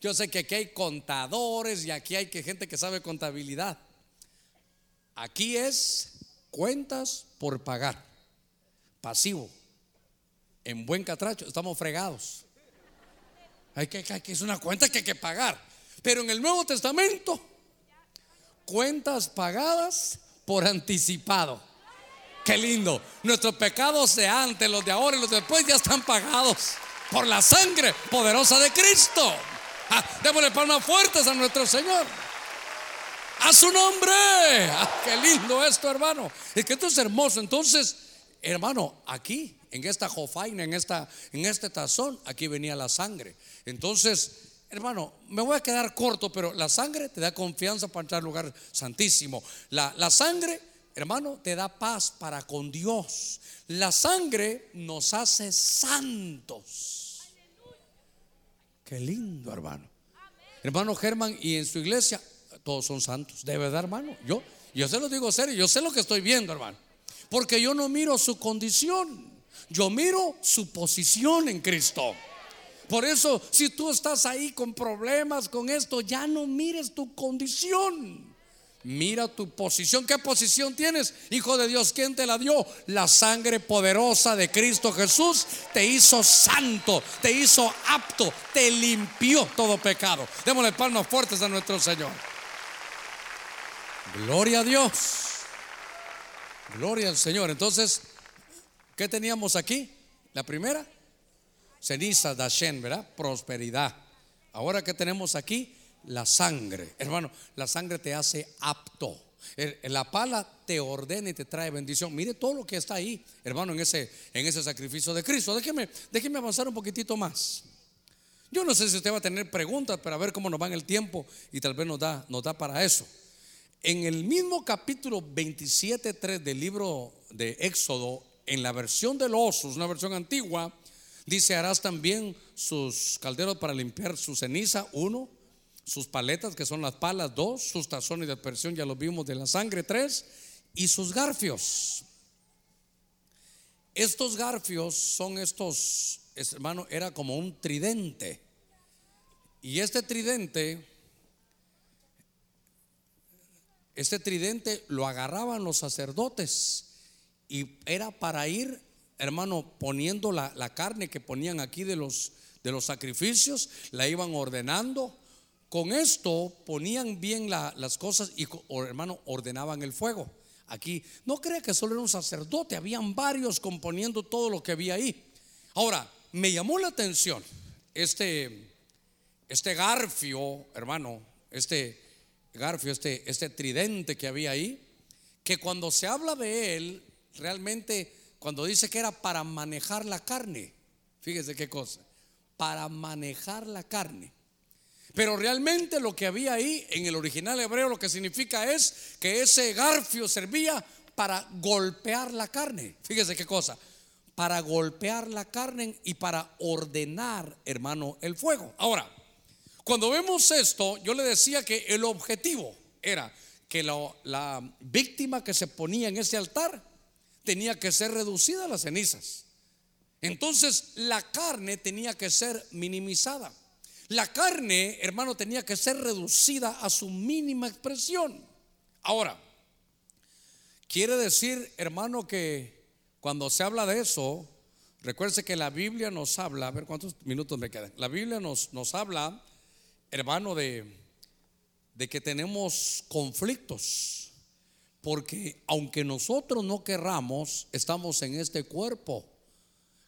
Yo sé que aquí hay contadores y aquí hay que gente que sabe contabilidad. Aquí es cuentas por pagar. Pasivo. En buen catracho, estamos fregados. Hay que, es una cuenta que hay que pagar. Pero en el Nuevo Testamento, cuentas pagadas por anticipado. Qué lindo. Nuestros pecados de antes, los de ahora y los de después ya están pagados por la sangre poderosa de Cristo. Ah, démosle palmas fuertes a nuestro Señor. A su nombre. Ah, qué lindo esto, hermano. Es que esto es hermoso. Entonces, hermano, aquí, en esta jofaina, en, esta, en este tazón, aquí venía la sangre. Entonces, hermano, me voy a quedar corto, pero la sangre te da confianza para entrar al lugar santísimo. La, la sangre, hermano, te da paz para con Dios. La sangre nos hace santos. Qué lindo, hermano. Hermano Germán, y en su iglesia todos son santos. De verdad, hermano. Yo, yo se lo digo serio, yo sé lo que estoy viendo, hermano. Porque yo no miro su condición, yo miro su posición en Cristo. Por eso, si tú estás ahí con problemas con esto, ya no mires tu condición. Mira tu posición. ¿Qué posición tienes? Hijo de Dios, ¿quién te la dio? La sangre poderosa de Cristo Jesús te hizo santo, te hizo apto, te limpió todo pecado. Démosle palmas fuertes a nuestro Señor. Gloria a Dios. Gloria al Señor. Entonces, ¿qué teníamos aquí? La primera, Ceniza Dashen, ¿verdad? Prosperidad. Ahora que tenemos aquí, la sangre. Hermano, la sangre te hace apto. La pala te ordena y te trae bendición. Mire todo lo que está ahí, hermano, en ese, en ese sacrificio de Cristo. Déjeme, déjeme avanzar un poquitito más. Yo no sé si usted va a tener preguntas para ver cómo nos va en el tiempo y tal vez nos da, nos da para eso. En el mismo capítulo 27.3 del libro de Éxodo, en la versión de los una versión antigua, Dice, harás también sus calderos para limpiar su ceniza, uno, sus paletas, que son las palas, dos, sus tazones de aspersión, ya los vimos de la sangre, tres, y sus garfios. Estos garfios son estos, hermano, era como un tridente. Y este tridente, este tridente lo agarraban los sacerdotes y era para ir hermano, poniendo la, carne que ponían aquí de los, sacrificios, la iban ordenando. Con esto ponían bien las cosas y, hermano, ordenaban el fuego. Aquí, no crea que solo era un sacerdote, habían varios componiendo todo lo que había ahí. Ahora, me llamó la atención este, este garfio, hermano, este garfio, este, este tridente que había ahí, que cuando se habla de él, realmente cuando dice que era para manejar la carne. Fíjese qué cosa. Para manejar la carne. Pero realmente lo que había ahí en el original hebreo lo que significa es que ese garfio servía para golpear la carne. Fíjese qué cosa. Para golpear la carne y para ordenar, hermano, el fuego. Ahora, cuando vemos esto, yo le decía que el objetivo era que la, la víctima que se ponía en ese altar tenía que ser reducida a las cenizas. Entonces la carne tenía que ser minimizada. La carne, hermano, tenía que ser reducida a su mínima expresión. Ahora, quiere decir, hermano, que cuando se habla de eso, recuerde que la Biblia nos habla, a ver cuántos minutos me quedan. La Biblia nos, nos habla, hermano, de, de que tenemos conflictos. Porque aunque nosotros no querramos, estamos en este cuerpo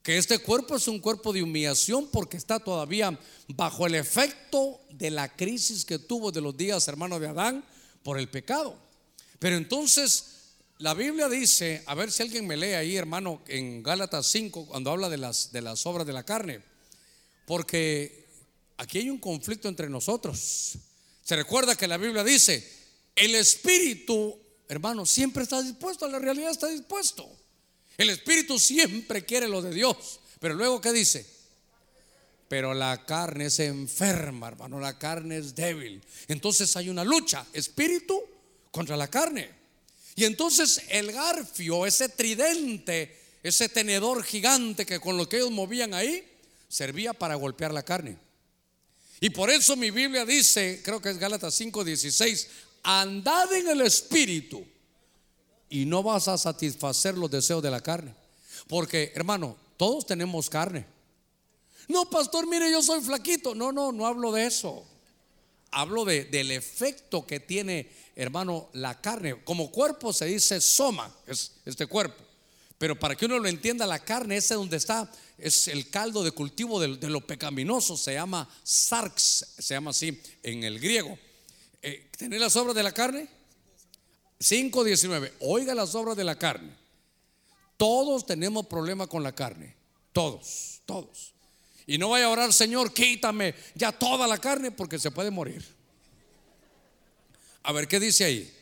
que este cuerpo es un cuerpo de humillación porque está todavía bajo el efecto de la crisis que tuvo de los días, hermano de Adán, por el pecado. Pero entonces la Biblia dice, a ver si alguien me lee ahí, hermano, en Gálatas 5, cuando habla de las, de las obras de la carne, porque aquí hay un conflicto entre nosotros. Se recuerda que la Biblia dice, el espíritu, hermano, siempre está dispuesto, la realidad está dispuesto. El Espíritu siempre quiere lo de Dios. Pero luego, ¿qué dice? Pero la carne se enferma, hermano. La carne es débil. Entonces hay una lucha, espíritu contra la carne. Y entonces el garfio, ese tridente, ese tenedor gigante que con lo que ellos movían ahí, servía para golpear la carne. Y por eso mi Biblia dice, creo que es Gálatas 5:16, andad en el espíritu y no vas a satisfacer los deseos de la carne. Porque, hermano, todos tenemos carne. No, pastor, mire, yo soy flaquito. No, no, no hablo de eso. Hablo de, del efecto que tiene, hermano, la carne. Como cuerpo se dice soma, es este cuerpo. Pero para que uno lo entienda, la carne, ese donde está, es el caldo de cultivo de, de lo pecaminoso. Se llama sarx, se llama así en el griego. Eh, ¿Tener las obras de la carne? 5.19. Oiga las obras de la carne. Todos tenemos problema con la carne. Todos, todos. Y no vaya a orar, Señor, quítame ya toda la carne porque se puede morir. A ver, ¿qué dice ahí?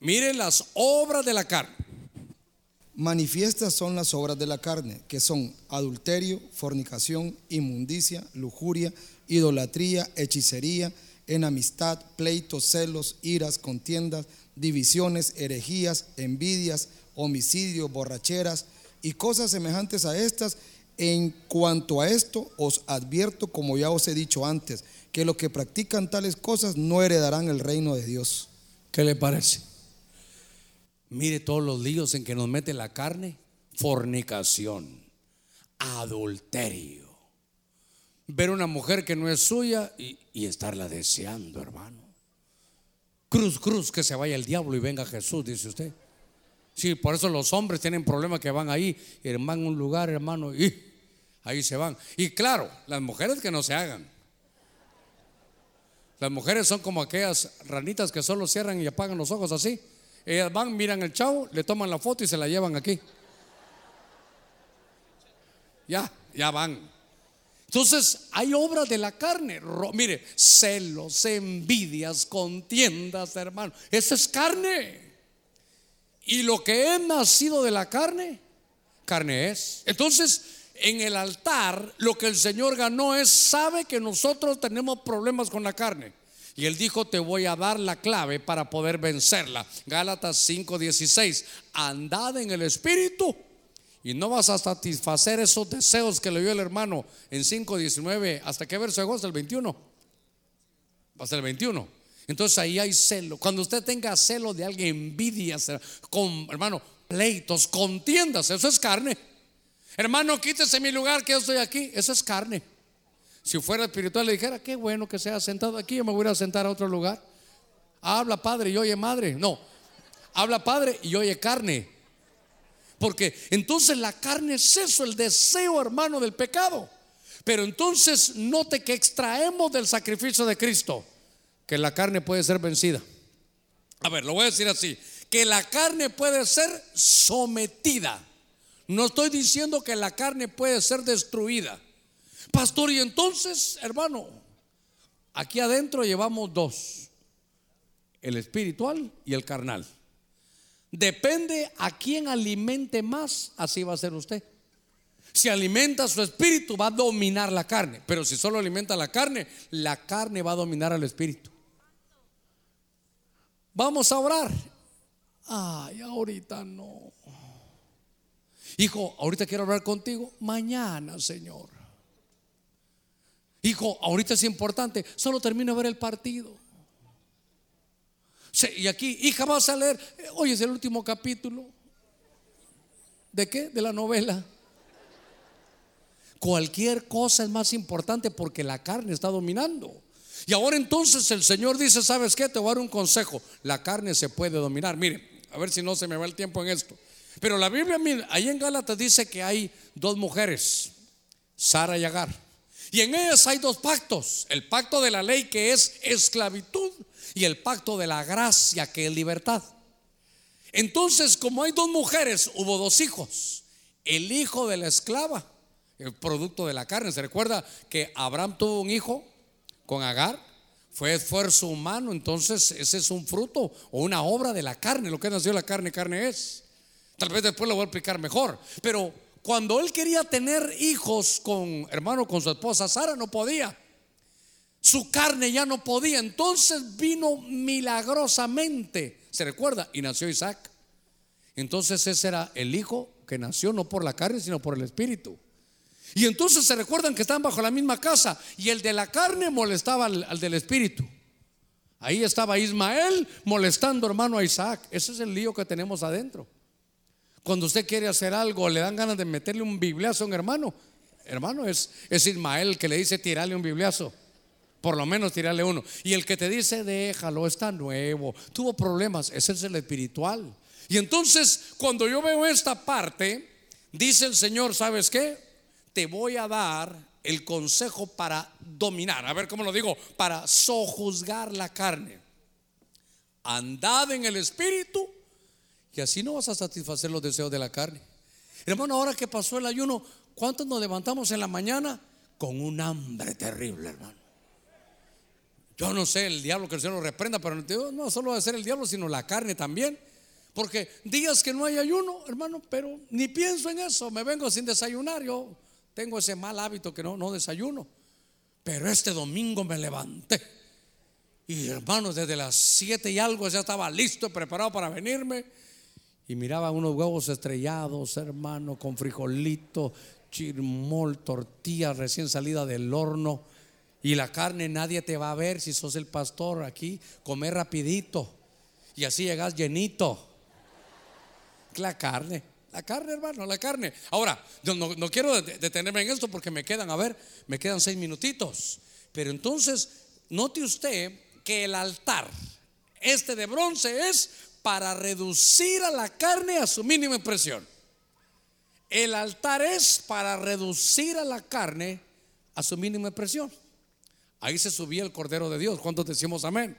Miren las obras de la carne. Manifiestas son las obras de la carne, que son adulterio, fornicación, inmundicia, lujuria, idolatría, hechicería, enamistad, pleitos, celos, iras, contiendas divisiones, herejías, envidias, homicidios, borracheras y cosas semejantes a estas. En cuanto a esto, os advierto, como ya os he dicho antes, que los que practican tales cosas no heredarán el reino de Dios. ¿Qué le parece? Mire todos los líos en que nos mete la carne. Fornicación, adulterio. Ver una mujer que no es suya y, estarla deseando, hermano. Cruz, cruz, que se vaya el diablo y venga Jesús, dice usted. Sí, por eso los hombres tienen problemas que van ahí, a un lugar, hermano, y ahí se van. Y claro, las mujeres que no se hagan. Las mujeres son como aquellas ranitas que solo cierran y apagan los ojos así. Ellas van, miran el chavo, le toman la foto y se la llevan aquí. Ya, ya van. Entonces hay obras de la carne. Mire, celos, envidias, contiendas, hermano. Eso es carne. Y lo que es nacido de la carne, carne es. Entonces, en el altar, lo que el Señor ganó es, sabe que nosotros tenemos problemas con la carne. Y él dijo, te voy a dar la clave para poder vencerla. Gálatas 5:16, andad en el Espíritu y no vas a satisfacer esos deseos que le dio el hermano en 5.19. ¿Hasta qué verso llegó? Hasta el 21. Hasta el 21. Entonces ahí hay celo. Cuando usted tenga celo de alguien, envidia, con, hermano, pleitos, contiendas, eso es carne. Hermano, quítese mi lugar que yo estoy aquí. Eso es carne. Si fuera espiritual, le dijera, qué bueno que sea sentado aquí, yo me voy a sentar a otro lugar. Habla padre y oye madre. No, habla padre y oye carne. Porque entonces la carne es eso, el deseo hermano del pecado. Pero entonces note que extraemos del sacrificio de Cristo que la carne puede ser vencida. A ver, lo voy a decir así, que la carne puede ser sometida. No estoy diciendo que la carne puede ser destruida. Pastor, y entonces, hermano, aquí adentro llevamos dos, el espiritual y el carnal. Depende a quién alimente más, así va a ser usted. Si alimenta su espíritu, va a dominar la carne. Pero si solo alimenta la carne, la carne va a dominar al espíritu. Vamos a orar. Ay, ahorita no. Hijo, ahorita quiero hablar contigo. Mañana, Señor. Hijo, ahorita es importante, solo termino de ver el partido. Y aquí, hija, vas a leer, hoy es el último capítulo. ¿De qué? De la novela. Cualquier cosa es más importante porque la carne está dominando. Y ahora entonces el Señor dice, ¿sabes qué? Te voy a dar un consejo. La carne se puede dominar. Mire, a ver si no se me va el tiempo en esto. Pero la Biblia, ahí en Gálatas dice que hay dos mujeres, Sara y Agar. Y en ellas hay dos pactos. El pacto de la ley que es esclavitud y el pacto de la gracia que es libertad. Entonces, como hay dos mujeres, hubo dos hijos. El hijo de la esclava, el producto de la carne. ¿Se recuerda que Abraham tuvo un hijo con Agar? Fue esfuerzo humano, entonces ese es un fruto o una obra de la carne. Lo que nació la carne, carne es. Tal vez después lo voy a explicar mejor. Pero cuando él quería tener hijos con, hermano, con su esposa Sara, no podía. Su carne ya no podía. Entonces vino milagrosamente, ¿se recuerda? Y nació Isaac. Entonces ese era el hijo que nació no por la carne, sino por el espíritu. Y entonces se recuerdan que estaban bajo la misma casa y el de la carne molestaba al, del espíritu. Ahí estaba Ismael molestando hermano a Isaac. Ese es el lío que tenemos adentro. Cuando usted quiere hacer algo, le dan ganas de meterle un bibliazo a un hermano. Hermano, es, es Ismael que le dice tirarle un bibliazo. Por lo menos tirarle uno. Y el que te dice déjalo, está nuevo, tuvo problemas, ese es el espiritual. Y entonces, cuando yo veo esta parte, dice el Señor, ¿sabes qué? Te voy a dar el consejo para dominar. A ver cómo lo digo, para sojuzgar la carne. Andad en el espíritu y así no vas a satisfacer los deseos de la carne. Hermano, ahora que pasó el ayuno, ¿cuántos nos levantamos en la mañana con un hambre terrible, hermano? Yo no sé, el diablo que el Señor lo reprenda, pero no solo va a ser el diablo, sino la carne también. Porque días que no hay ayuno, hermano, pero ni pienso en eso, me vengo sin desayunar, yo tengo ese mal hábito que no, no desayuno. Pero este domingo me levanté. Y hermanos, desde las siete y algo ya estaba listo, preparado para venirme y miraba unos huevos estrellados, hermano, con frijolito, chirmol, tortilla recién salida del horno. Y la carne nadie te va a ver si sos el pastor aquí. Comer rapidito. Y así llegas llenito. La carne. La carne, hermano, la carne. Ahora, no, no quiero detenerme en esto porque me quedan, a ver, me quedan seis minutitos. Pero entonces, note usted que el altar, este de bronce, es para reducir a la carne a su mínima expresión. El altar es para reducir a la carne a su mínima expresión. Ahí se subía el Cordero de Dios. ¿Cuántos decimos amén?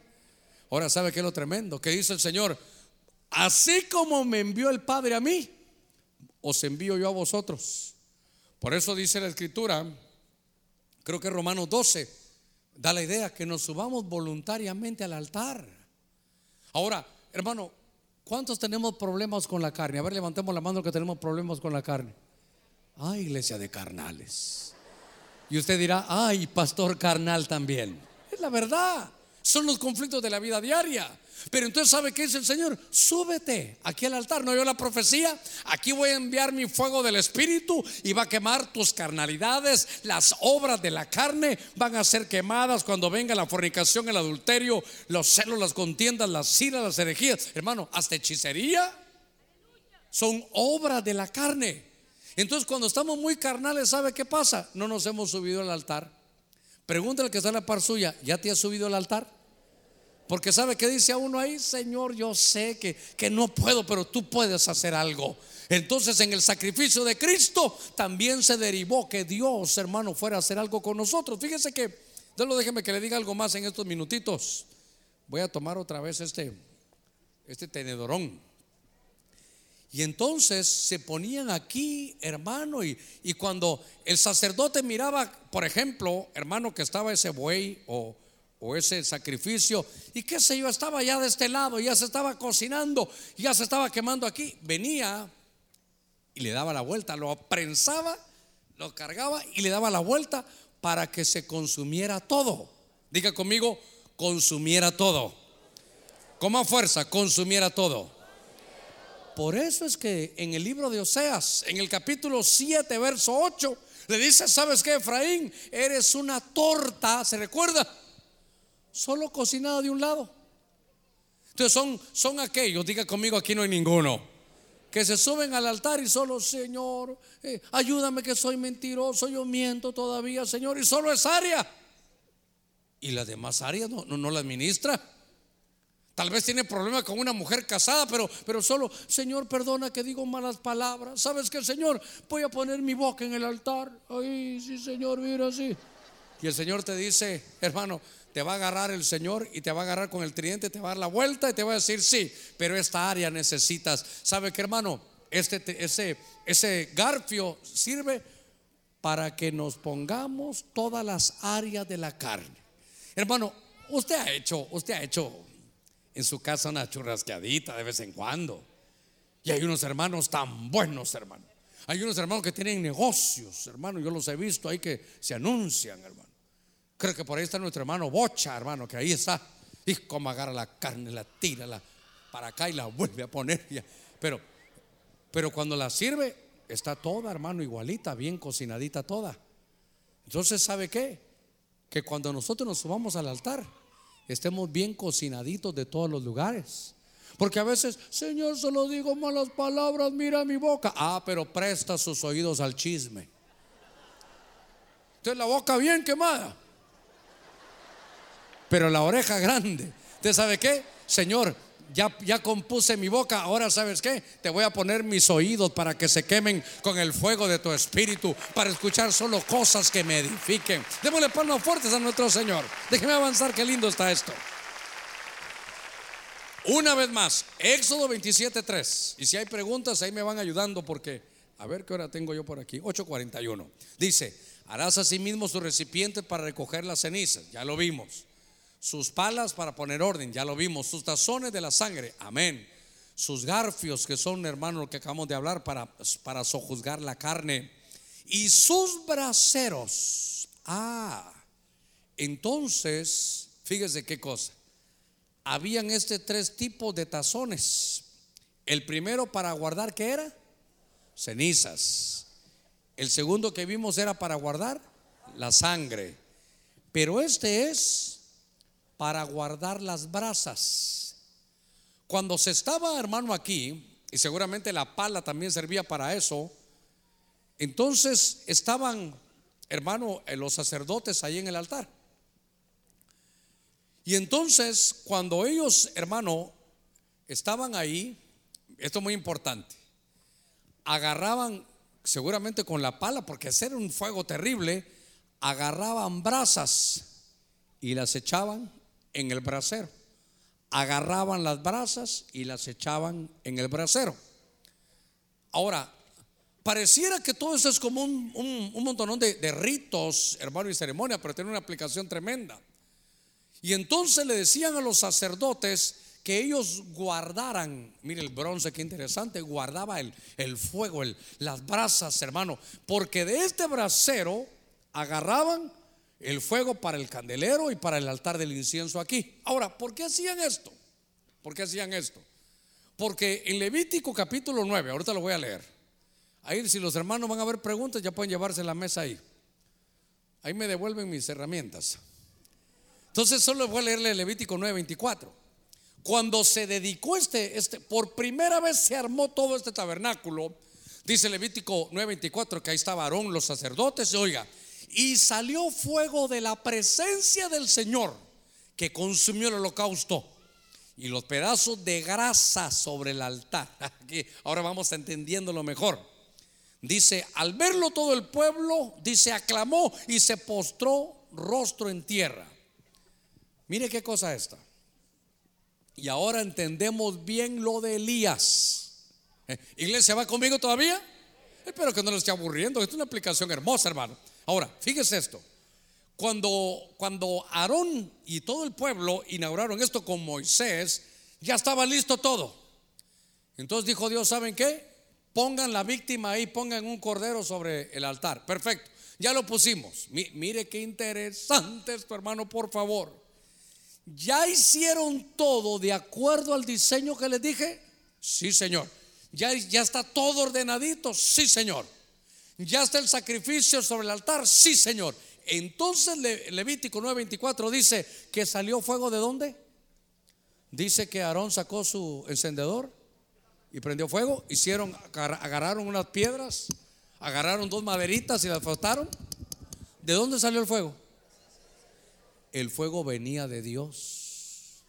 Ahora, ¿sabe qué es lo tremendo? Que dice el Señor, así como me envió el Padre a mí, os envío yo a vosotros. Por eso dice la Escritura, creo que Romanos 12, da la idea que nos subamos voluntariamente al altar. Ahora, Hermano, ¿cuántos tenemos problemas con la carne? A ver, levantemos la mano que tenemos problemas con la carne. Ay, iglesia de carnales. Y usted dirá, ay, pastor carnal también. Es la verdad. Son los conflictos de la vida diaria. Pero entonces, ¿sabe qué dice el Señor? Súbete aquí al altar. ¿No yo la profecía? Aquí voy a enviar mi fuego del Espíritu y va a quemar tus carnalidades. Las obras de la carne van a ser quemadas cuando venga la fornicación, el adulterio, los celos, las contiendas, las iras, las herejías. Hermano, hasta hechicería son obras de la carne. Entonces, cuando estamos muy carnales, ¿sabe qué pasa? No nos hemos subido al altar. Pregúntale al que está en la par suya, ¿ya te has subido al altar? Porque sabe que dice a uno ahí, Señor, yo sé que, que no puedo, pero tú puedes hacer algo. Entonces en el sacrificio de Cristo también se derivó que Dios, hermano, fuera a hacer algo con nosotros. Fíjese que, déjeme que le diga algo más en estos minutitos. Voy a tomar otra vez este, este tenedorón. Y entonces se ponían aquí, hermano, y, cuando el sacerdote miraba, por ejemplo, hermano, que estaba ese buey o, ese sacrificio. Y qué sé yo, estaba ya de este lado, ya se estaba cocinando, ya se estaba quemando aquí. Venía y le daba la vuelta, lo prensaba, lo cargaba y le daba la vuelta para que se consumiera todo. Diga conmigo, consumiera todo. Con más fuerza, consumiera todo. Por eso es que en el libro de Oseas, en el capítulo 7, verso 8, Le dice, ¿sabes qué, Efraín? Eres una torta, ¿se recuerda? Solo cocinada de un lado. Entonces son, son aquellos, diga conmigo, aquí no hay ninguno, que se suben al altar y solo, Señor, eh, ayúdame que soy mentiroso, yo miento todavía, Señor, y solo es área. Y las demás áreas no, no, no la administra. Tal vez tiene problemas con una mujer casada, pero, pero solo, Señor, perdona que digo malas palabras. ¿Sabes qué, Señor? Voy a poner mi boca en el altar. Ay, sí, Señor, mira así. Y el Señor te dice, hermano, te va a agarrar el Señor y te va a agarrar con el tridente, te va a dar la vuelta y te va a decir, sí, pero esta área necesitas. ¿Sabe qué, hermano? Este, ese, ese garfio sirve para que nos pongamos todas las áreas de la carne. Hermano, usted ha hecho, usted ha hecho en su casa una churrasqueadita de vez en cuando. Y hay unos hermanos tan buenos, hermano. Hay unos hermanos que tienen negocios, hermano. Yo los he visto ahí que se anuncian, hermano. Creo que por ahí está nuestro hermano Bocha, hermano, que ahí está. Y como agarra la carne, la tira la, para acá y la vuelve a poner. *laughs* Pero, pero cuando la sirve, está toda, hermano, igualita, bien cocinadita toda. Entonces, ¿sabe qué? Que cuando nosotros nos subamos al altar, estemos bien cocinaditos de todos los lugares. Porque a veces, Señor, solo digo malas palabras, mira mi boca. Ah, pero presta sus oídos al chisme. Entonces la boca bien quemada. Pero la oreja grande. ¿Usted sabe qué? Señor, ya, compuse mi boca, ahora sabes qué? Te voy a poner mis oídos para que se quemen con el fuego de tu espíritu, para escuchar solo cosas que me edifiquen. Démosle palmas fuertes a nuestro Señor. Déjeme avanzar, qué lindo está esto. Una vez más, Éxodo 27.3. Y si hay preguntas, ahí me van ayudando porque, a ver qué hora tengo yo por aquí. 8.41. Dice, harás asimismo su recipiente para recoger las cenizas. Ya lo vimos sus palas para poner orden, ya lo vimos, sus tazones de la sangre, amén. Sus garfios, que son, hermanos, lo que acabamos de hablar, para, para sojuzgar la carne. Y sus braseros. Ah, entonces, fíjese qué cosa. Habían este tres tipos de tazones. El primero para guardar, ¿qué era? Cenizas. El segundo que vimos era para guardar la sangre. Pero este es para guardar las brasas. Cuando se estaba, hermano, aquí, y seguramente la pala también servía para eso, entonces estaban, hermano, eh, los sacerdotes ahí en el altar. Y entonces, cuando ellos, hermano, estaban ahí, esto es muy importante, agarraban, seguramente con la pala, porque hacer un fuego terrible, agarraban brasas y las echaban en el brasero. Agarraban las brasas y las echaban en el brasero. Ahora, pareciera que todo eso es como un, un, montón de, ritos, hermano, y ceremonia, pero tiene una aplicación tremenda. Y entonces le decían a los sacerdotes que ellos guardaran, mire el bronce, qué interesante, guardaba el, el fuego, el, las brasas, hermano, porque de este brasero agarraban el fuego para el candelero y para el altar del incienso aquí. Ahora, ¿por qué hacían esto? ¿Por qué hacían esto? Porque en Levítico capítulo 9, ahorita lo voy a leer. Ahí si los hermanos van a ver preguntas, ya pueden llevarse la mesa ahí. Ahí me devuelven mis herramientas. Entonces solo voy a leerle Levítico 9, 24. Cuando se dedicó este, este, por primera vez se armó todo este tabernáculo, dice Levítico 9, 24, que ahí estaba Aarón, los sacerdotes, oiga, y salió fuego de la presencia del Señor que consumió el holocausto y los pedazos de grasa sobre el altar. *laughs* Ahora vamos entendiéndolo mejor. Dice, al verlo todo el pueblo, dice, aclamó y se postró rostro en tierra. Mire qué cosa esta. Y ahora entendemos bien lo de Elías. *laughs* Iglesia, ¿va conmigo todavía? Espero que no lo esté aburriendo. Esto es una aplicación hermosa, hermano. Ahora, fíjese esto. Cuando, cuando Aarón y todo el pueblo inauguraron esto con Moisés, ya estaba listo todo. Entonces dijo Dios, ¿saben qué? Pongan la víctima ahí, pongan un cordero sobre el altar. Perfecto, ya lo pusimos. mire qué interesante esto, hermano, por favor. ¿Ya hicieron todo de acuerdo al diseño que les dije? Sí, Señor. ¿Ya, ya está todo ordenadito? Sí, Señor. ¿Ya está el sacrificio sobre el altar? Sí, Señor. Entonces Levítico 9:24 dice que salió fuego de dónde? Dice que Aarón sacó su encendedor y prendió fuego. Hicieron, agarraron unas piedras, agarraron dos maderitas y las frotaron. ¿De dónde salió el fuego? El fuego venía de Dios.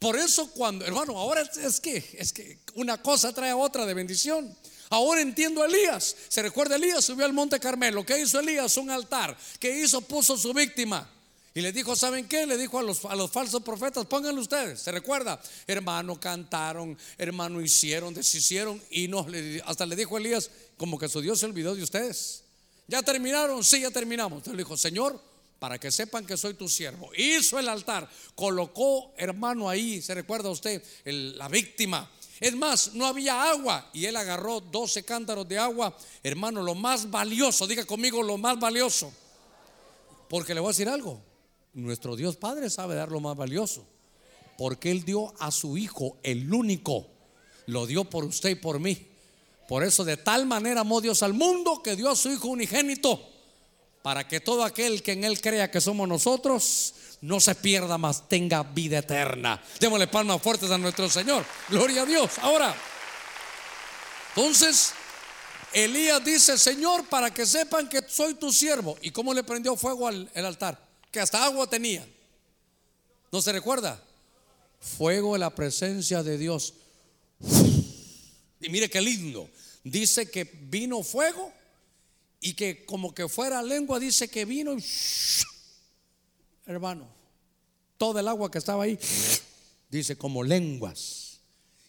Por eso cuando, hermano, ahora es, que es que una cosa trae a otra de bendición. Ahora entiendo a Elías. Se recuerda Elías subió al monte Carmelo. ¿Qué hizo Elías? Un altar. ¿Qué hizo? Puso su víctima. Y le dijo, ¿saben qué? Le dijo a los, a los falsos profetas, pónganlo ustedes. ¿Se recuerda? Hermano, cantaron, hermano, hicieron, deshicieron. Y no, hasta le dijo a Elías, como que su Dios se olvidó de ustedes. ¿Ya terminaron? Sí, ya terminamos. Entonces le dijo, Señor, para que sepan que soy tu siervo. Hizo el altar, colocó, hermano, ahí, ¿se recuerda usted? la víctima. Es más, no había agua. Y él agarró 12 cántaros de agua, hermano, lo más valioso, diga conmigo lo más valioso. Porque le voy a decir algo, nuestro Dios Padre sabe dar lo más valioso, porque Él dio a su Hijo, el único, lo dio por usted y por mí. Por eso de tal manera amó Dios al mundo que dio a su Hijo unigénito para que todo aquel que en Él crea que somos nosotros no se pierda más, tenga vida eterna. Démosle palmas fuertes a nuestro Señor. Gloria a Dios. Ahora, entonces, Elías dice, Señor, para que sepan que soy tu siervo. ¿Y cómo le prendió fuego al altar? Que hasta agua tenía. ¿No se recuerda? Fuego de la presencia de Dios. Y mire qué lindo. Dice que vino fuego y que como que fuera lengua dice que vino hermano, todo el agua que estaba ahí dice como lenguas.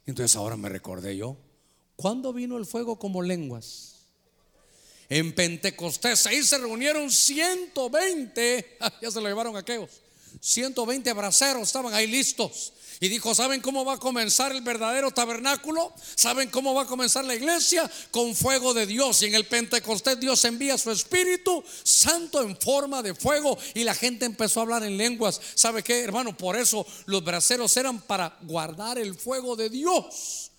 Entonces ahora me recordé yo, ¿cuándo vino el fuego como lenguas? En Pentecostés, ahí se reunieron 120, *laughs* ya se lo llevaron a aquellos, 120 braceros estaban ahí listos. Y dijo, ¿saben cómo va a comenzar el verdadero tabernáculo? ¿Saben cómo va a comenzar la iglesia? Con fuego de Dios. Y en el Pentecostés Dios envía su Espíritu Santo en forma de fuego. Y la gente empezó a hablar en lenguas. ¿Sabe qué, hermano? Por eso los braceros eran para guardar el fuego de Dios.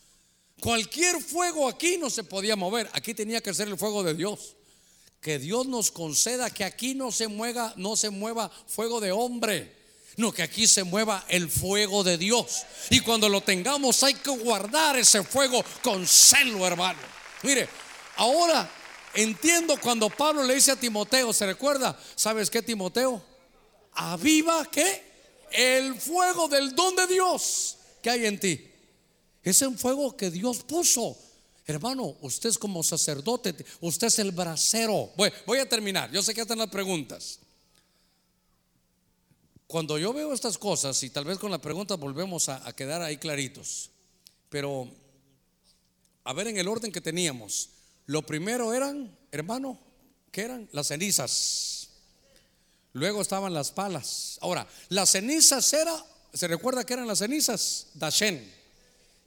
Cualquier fuego aquí no se podía mover. Aquí tenía que ser el fuego de Dios. Que Dios nos conceda que aquí no se mueva, no se mueva fuego de hombre no, que aquí se mueva el fuego de Dios. Y cuando lo tengamos hay que guardar ese fuego con celo, hermano. Mire, ahora entiendo cuando Pablo le dice a Timoteo, ¿se recuerda? ¿Sabes qué, Timoteo? Aviva qué? El fuego del don de Dios que hay en ti. Es un fuego que Dios puso. Hermano, usted es como sacerdote, usted es el bracero. Voy, voy a terminar. Yo sé que están las preguntas. Cuando yo veo estas cosas, y tal vez con la pregunta volvemos a, quedar ahí claritos, pero a ver en el orden que teníamos, lo primero eran, hermano, ¿qué eran? Las cenizas. Luego estaban las palas. Ahora, las cenizas era, ¿se recuerda que eran las cenizas? Dashen.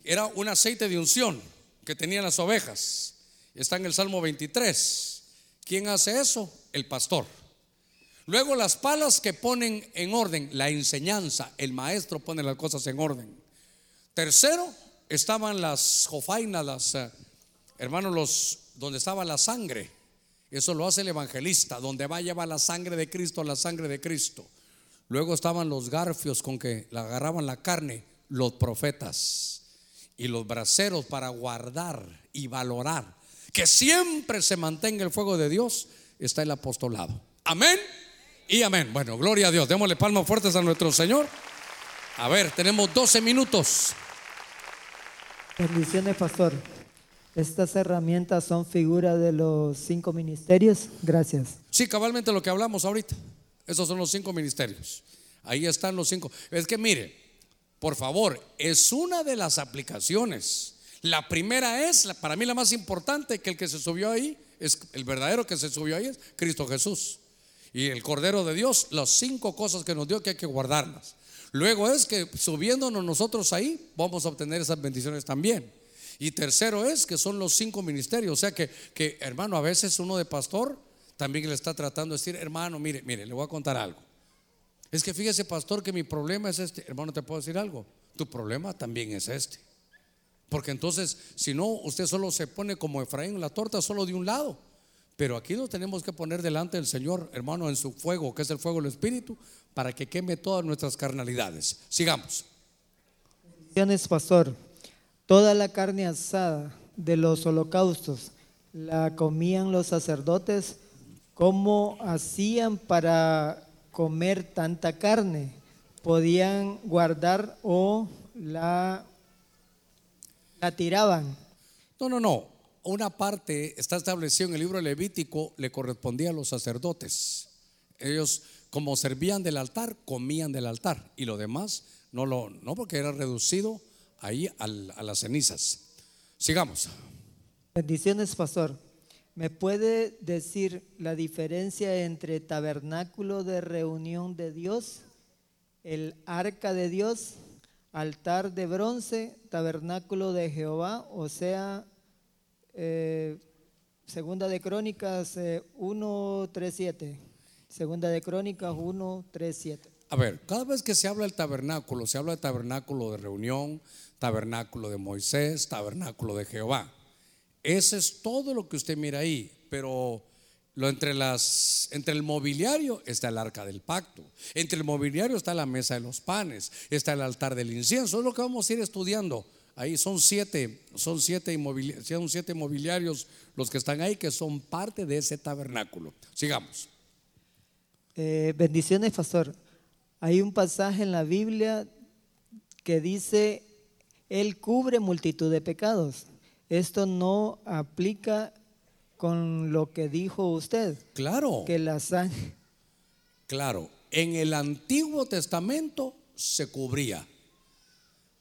Era un aceite de unción que tenían las ovejas. Está en el Salmo 23. ¿Quién hace eso? El pastor. Luego las palas que ponen en orden, la enseñanza, el maestro pone las cosas en orden. Tercero, estaban las jofainas, las eh, hermanos, los donde estaba la sangre. Eso lo hace el evangelista, donde va a llevar la sangre de Cristo, la sangre de Cristo. Luego estaban los garfios con que agarraban la carne, los profetas y los braceros para guardar y valorar que siempre se mantenga el fuego de Dios, está el apostolado. Amén y amén. Bueno, gloria a Dios. Démosle palmas fuertes a nuestro Señor. A ver, tenemos 12 minutos. Bendiciones, pastor. Estas herramientas son figuras de los cinco ministerios. Gracias. Sí, cabalmente lo que hablamos ahorita. Esos son los cinco ministerios. Ahí están los cinco. Es que mire, por favor, es una de las aplicaciones. La primera es, para mí la más importante, que el que se subió ahí, es el verdadero que se subió ahí es Cristo Jesús y el Cordero de Dios, las cinco cosas que nos dio que hay que guardarlas. Luego es que subiéndonos nosotros ahí, vamos a obtener esas bendiciones también. Y tercero es que son los cinco ministerios. O sea que, que hermano, a veces uno de pastor también le está tratando de decir, hermano, mire, mire, le voy a contar algo. Es que fíjese, pastor, que mi problema es este. Hermano, te puedo decir algo. Tu problema también es este. Porque entonces, si no, usted solo se pone como Efraín en la torta, solo de un lado. Pero aquí nos tenemos que poner delante del Señor, hermano, en su fuego, que es el fuego del Espíritu, para que queme todas nuestras carnalidades. Sigamos. Bendiciones, pastor. Toda la carne asada de los holocaustos la comían los sacerdotes. ¿Cómo hacían para comer tanta carne? ¿Podían guardar o la, la tiraban? No, no, no una parte está establecida en el libro Levítico, le correspondía a los sacerdotes. Ellos, como servían del altar, comían del altar y lo demás no lo, no porque era reducido ahí a las cenizas. Sigamos. Bendiciones, pastor. ¿Me puede decir la diferencia entre tabernáculo de reunión de Dios, el arca de Dios, altar de bronce, tabernáculo de Jehová, o sea, eh, segunda de Crónicas 1.3.7. Eh, segunda de Crónicas 1.3.7. A ver, cada vez que se habla del tabernáculo, se habla de tabernáculo de reunión, tabernáculo de Moisés, tabernáculo de Jehová. Ese es todo lo que usted mira ahí, pero lo entre las entre el mobiliario está el arca del pacto. Entre el mobiliario está la mesa de los panes, está el altar del incienso, es lo que vamos a ir estudiando Ahí son siete, son siete, son siete mobiliarios los que están ahí que son parte de ese tabernáculo. Sigamos. Eh, bendiciones, pastor. Hay un pasaje en la Biblia que dice, Él cubre multitud de pecados. Esto no aplica con lo que dijo usted. Claro. Que la sangre. Claro. En el Antiguo Testamento se cubría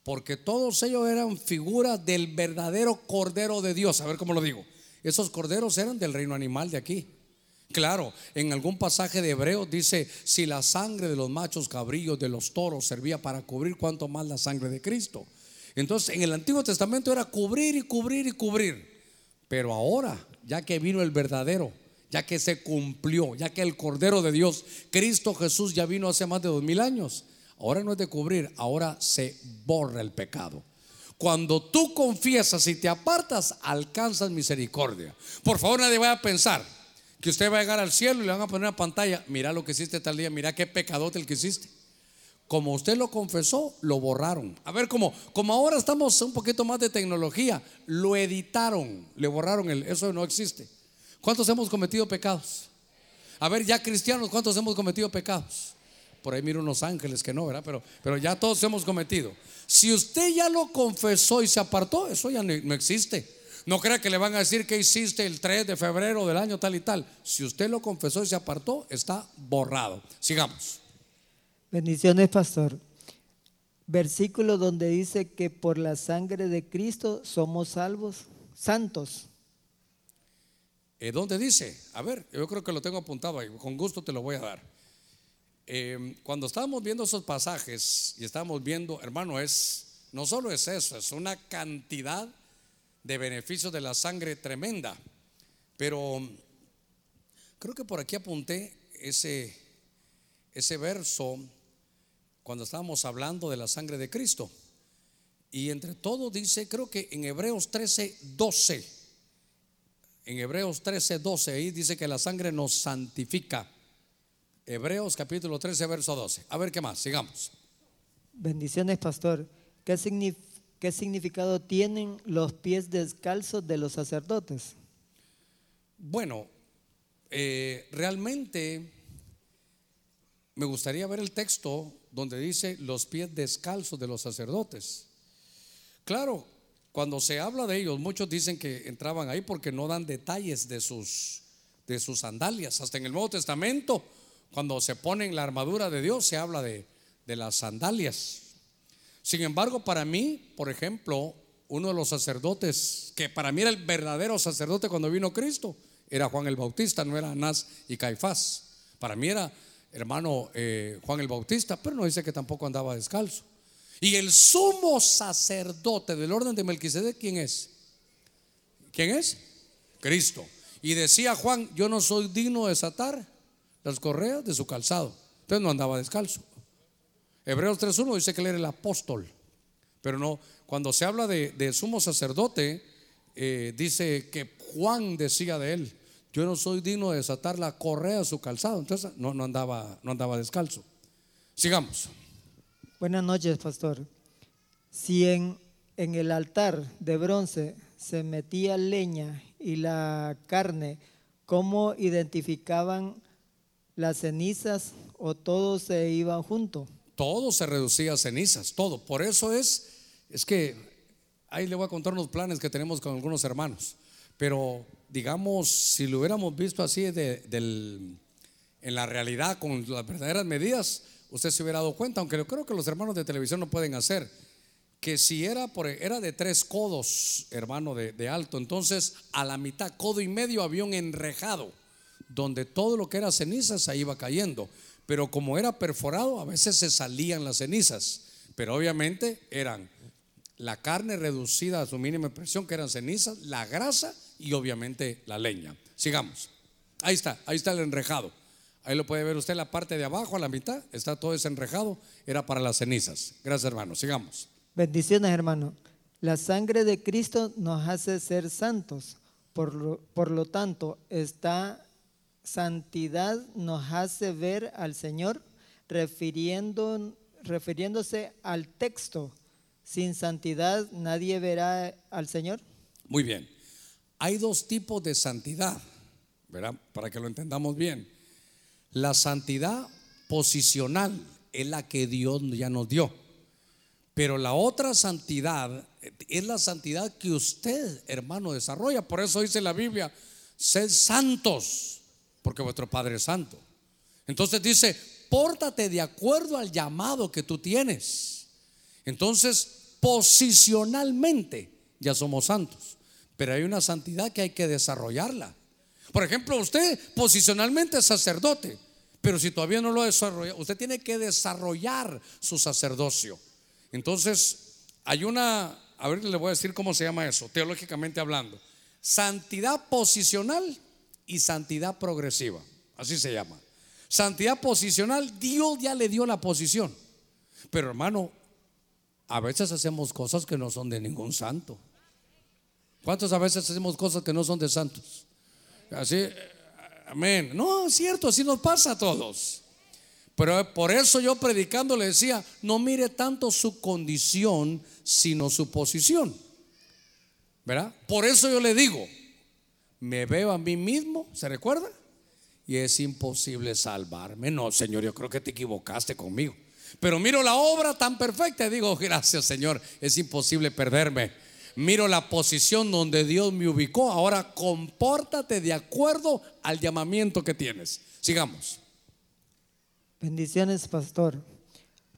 porque todos ellos eran figuras del verdadero Cordero de Dios. A ver cómo lo digo. Esos corderos eran del reino animal de aquí. Claro, en algún pasaje de Hebreo dice, si la sangre de los machos cabrillos, de los toros, servía para cubrir, cuanto más la sangre de Cristo. Entonces, en el Antiguo Testamento era cubrir y cubrir y cubrir. Pero ahora, ya que vino el verdadero, ya que se cumplió, ya que el Cordero de Dios, Cristo Jesús, ya vino hace más de dos mil años, Ahora no es de cubrir, ahora se borra el pecado. Cuando tú confiesas y te apartas, alcanzas misericordia. Por favor, nadie vaya a pensar que usted va a llegar al cielo y le van a poner una pantalla. Mira lo que hiciste tal día, mira qué pecadote el que hiciste. Como usted lo confesó, lo borraron. A ver, como, como ahora estamos un poquito más de tecnología, lo editaron, le borraron el, eso no existe. ¿Cuántos hemos cometido pecados? A ver, ya cristianos, ¿cuántos hemos cometido pecados? Por ahí miro unos ángeles que no, ¿verdad? Pero, pero ya todos hemos cometido. Si usted ya lo confesó y se apartó, eso ya no, existe. No crea que le van a decir que hiciste el 3 de febrero del año tal y tal. Si usted lo confesó y se apartó, está borrado. Sigamos. Bendiciones, pastor. Versículo donde dice que por la sangre de Cristo somos salvos, santos. ¿Dónde dice? A ver, yo creo que lo tengo apuntado ahí. Con gusto te lo voy a dar. Em, cuando estábamos viendo esos pasajes y estábamos viendo, hermano, es no solo es eso, es una cantidad de beneficios de la sangre tremenda. Pero creo que por aquí apunté ese, ese verso cuando estábamos hablando de la sangre de Cristo. Y entre todo dice, creo que en Hebreos 13, 12, en Hebreos 13, 12, ahí dice que la sangre nos santifica. Hebreos capítulo 13, verso 12. A ver qué más, sigamos. Bendiciones, pastor. ¿Qué, significado tienen los pies descalzos de los sacerdotes? Bueno, eh, realmente me gustaría ver el texto donde dice los pies descalzos de los sacerdotes. Claro, cuando se habla de ellos, muchos dicen que entraban ahí porque no dan detalles de sus, de sus sandalias. Hasta en el Nuevo Testamento cuando se ponen la armadura de Dios, se habla de, las sandalias. Sin embargo, para mí, por ejemplo, uno de los sacerdotes, que para mí era el verdadero sacerdote cuando vino Cristo, era Juan el Bautista, no era Anás y Caifás. Para mí era hermano eh, Juan el Bautista, pero no dice que tampoco andaba descalzo. Y el sumo sacerdote del orden de Melquisedec, ¿quién es? ¿Quién es? Cristo. Y decía Juan, yo no soy digno de desatar las correas de su calzado. Entonces no andaba descalzo. Hebreos 3.1 dice que él era el apóstol. Pero no, cuando se habla de, sumo sacerdote, eh, dice que Juan decía de él, yo no soy digno de desatar la correa a su calzado. Entonces no, no, andaba, no andaba descalzo. Sigamos. Buenas noches, pastor. Si en el altar de bronce se metía leña y la carne, ¿cómo identificaban las cenizas o todos se iban juntos? Todo se reducía a cenizas, todo. Por eso es, es que ahí le voy a contar unos planes que tenemos con algunos hermanos. Pero digamos, si lo hubiéramos visto así de, del, en la realidad con las verdaderas medidas, usted se hubiera dado cuenta, aunque yo creo que los hermanos de televisión no pueden hacer, que si era, por, era de tres codos, hermano, de, de alto, entonces a la mitad, codo y medio, había un enrejado, donde todo lo que era ceniza se iba cayendo. Pero como era perforado, a veces se salían las cenizas, pero obviamente eran la carne reducida a su mínima presión, que eran cenizas, la grasa y obviamente la leña. Sigamos. Ahí está, ahí está el enrejado. Ahí lo puede ver usted la parte de abajo, a la mitad, está todo ese enrejado, era para las cenizas. Gracias, hermano. Sigamos. Bendiciones, hermano. La sangre de Cristo nos hace ser santos. Por lo, por lo tanto, esta santidad nos hace ver al Señor refiriéndose al texto. Sin santidad nadie verá al Señor. Muy bien. Hay dos tipos de santidad, ¿verdad? Para que lo entendamos bien. La santidad posicional es la que Dios ya nos dio. Pero la otra santidad es la santidad que usted, hermano, desarrolla. Por eso dice la Biblia, sed santos, porque vuestro Padre es santo. Entonces dice, pórtate de acuerdo al llamado que tú tienes. Entonces, posicionalmente ya somos santos. Pero hay una santidad que hay que desarrollarla. Por ejemplo, usted posicionalmente es sacerdote, pero si todavía no lo desarrolla, usted tiene que desarrollar su sacerdocio. Entonces, hay una, a ver, le voy a decir cómo se llama eso, teológicamente hablando. Santidad posicional y santidad progresiva, así se llama. Santidad posicional, Dios ya le dio la posición. Pero hermano, a veces hacemos cosas que no son de ningún santo. ¿Cuántos a veces hacemos cosas que no son de santos? Así, amén. No, es cierto, así nos pasa a todos. Pero por eso yo predicando le decía, no mire tanto su condición, sino su posición. ¿Verdad? Por eso yo le digo, me veo a mí mismo, ¿se recuerda? Y es imposible salvarme. No, Señor, yo creo que te equivocaste conmigo. Pero miro la obra tan perfecta y digo, gracias, Señor, es imposible perderme miro la posición donde Dios me ubicó. Ahora compórtate de acuerdo al llamamiento que tienes. Sigamos. Bendiciones, pastor.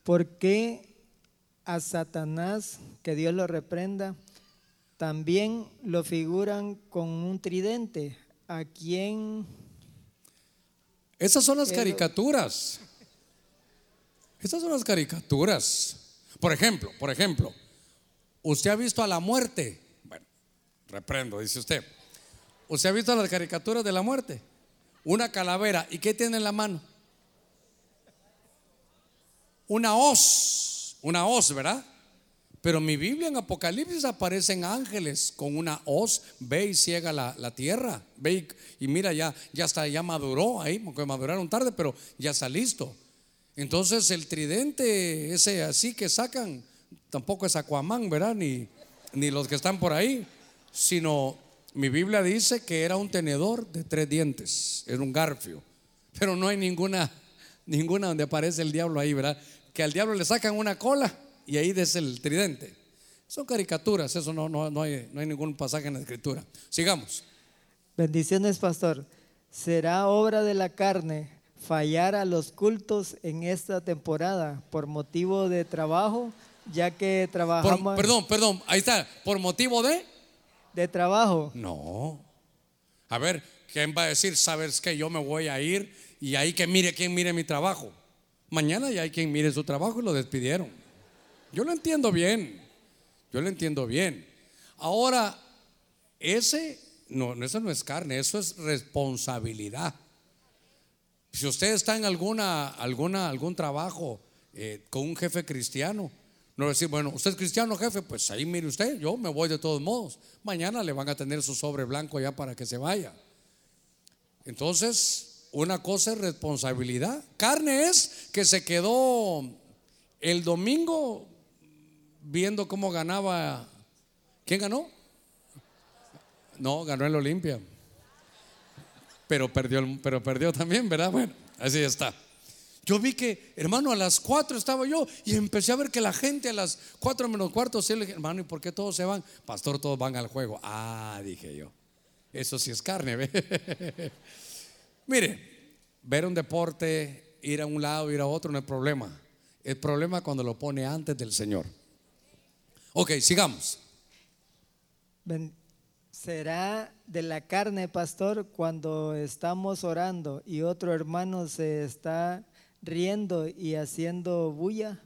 ¿Por qué a Satanás, que Dios lo reprenda, también lo figuran con un tridente? ¿A quién? Esas son las caricaturas. Esas son las caricaturas. Por ejemplo, por ejemplo, ¿Usted ha visto a la muerte? Bueno, reprendo, dice usted. ¿Usted ha visto las caricaturas de la muerte? Una calavera. ¿Y qué tiene en la mano? Una hoz. Una hoz, ¿verdad? Pero mi Biblia en Apocalipsis aparecen ángeles con una hoz, ve y ciega la, la tierra, ve y, y, mira, ya, ya está, ya maduró ahí, porque maduraron tarde, pero ya está listo. Entonces el tridente ese así que sacan, tampoco es Aquaman, ¿verdad? Ni, ni los que están por ahí, sino mi Biblia dice que era un tenedor de tres dientes, era un garfio, pero no hay ninguna, ninguna donde aparece el diablo ahí, ¿verdad? Que al diablo le sacan una cola y ahí es el tridente. Son caricaturas, eso no, no, no, hay, no hay ningún pasaje en la escritura. Sigamos. Bendiciones, pastor. ¿Será obra de la carne fallar a los cultos en esta temporada por motivo de trabajo ya que trabajamos. perdón, perdón, ahí está, por motivo de. De trabajo. No. A ver, ¿quién va a decir, sabes que yo me voy a ir y ahí que mire quién mire mi trabajo? Mañana ya hay quien mire su trabajo y lo despidieron. Yo lo entiendo bien. Yo lo entiendo bien. Ahora, ese no, eso no es carne, eso es responsabilidad. Si usted está en alguna, alguna, algún trabajo eh, con un jefe cristiano, no decir, bueno, usted es cristiano, jefe, pues ahí mire usted, yo me voy de todos modos. Mañana le van a tener su sobre blanco ya para que se vaya. Entonces, una cosa es responsabilidad. Carne es que se quedó el domingo viendo cómo ganaba. ¿Quién ganó? No, ganó el Olimpia. Pero perdió, pero perdió también, ¿verdad? Bueno, así está. Yo vi que, hermano, a las 4 estaba yo y empecé a ver que la gente a las 4 menos cuarto, dije, hermano, ¿y por qué todos se van? Pastor, todos van al juego. Ah, dije yo. Eso sí es carne, ¿ve? *laughs* Mire, ver un deporte, ir a un lado, ir a otro, no es problema. El problema cuando lo pone antes del Señor. Ok, sigamos. ¿Será de la carne, pastor, cuando estamos orando y otro hermano se está riendo y haciendo bulla?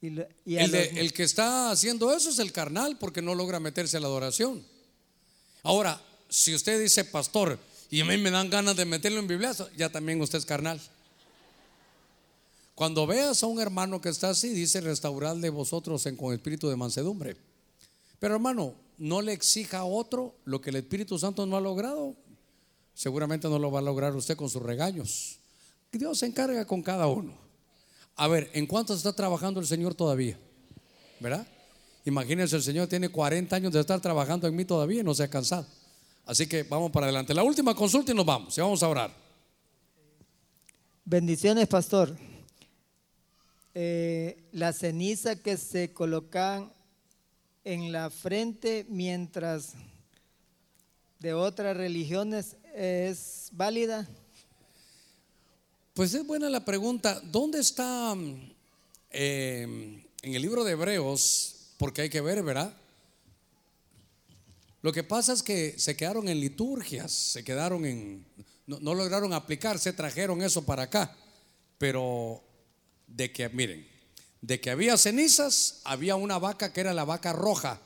Y, lo- y a El, de- los- el que está haciendo eso es el carnal porque no logra meterse a la adoración. Ahora, si usted dice pastor y a mí me dan ganas de meterlo en bibliazo, ya también usted es carnal. Cuando veas a un hermano que está así, dice restaurar de vosotros en, con espíritu de mansedumbre. Pero hermano, no le exija a otro lo que el Espíritu Santo no ha logrado. Seguramente no lo va a lograr usted con sus regaños. Dios se encarga con cada uno. A ver, ¿en cuánto está trabajando el Señor todavía? ¿Verdad? Imagínense, el Señor tiene 40 años de estar trabajando en mí todavía y no se ha cansado. Así que vamos para adelante. La última consulta y nos vamos. Y vamos a orar. Bendiciones, pastor. Eh, la ceniza que se colocan en la frente mientras de otras religiones es válida. Pues es buena la pregunta. ¿Dónde está mm, eh, en el libro de Hebreos? Porque hay que ver, ¿verdad? Lo que pasa es que se quedaron en liturgias, se quedaron en... No, no lograron aplicarse, trajeron eso para acá. Pero de que, miren, de que había cenizas, había una vaca que era la vaca roja.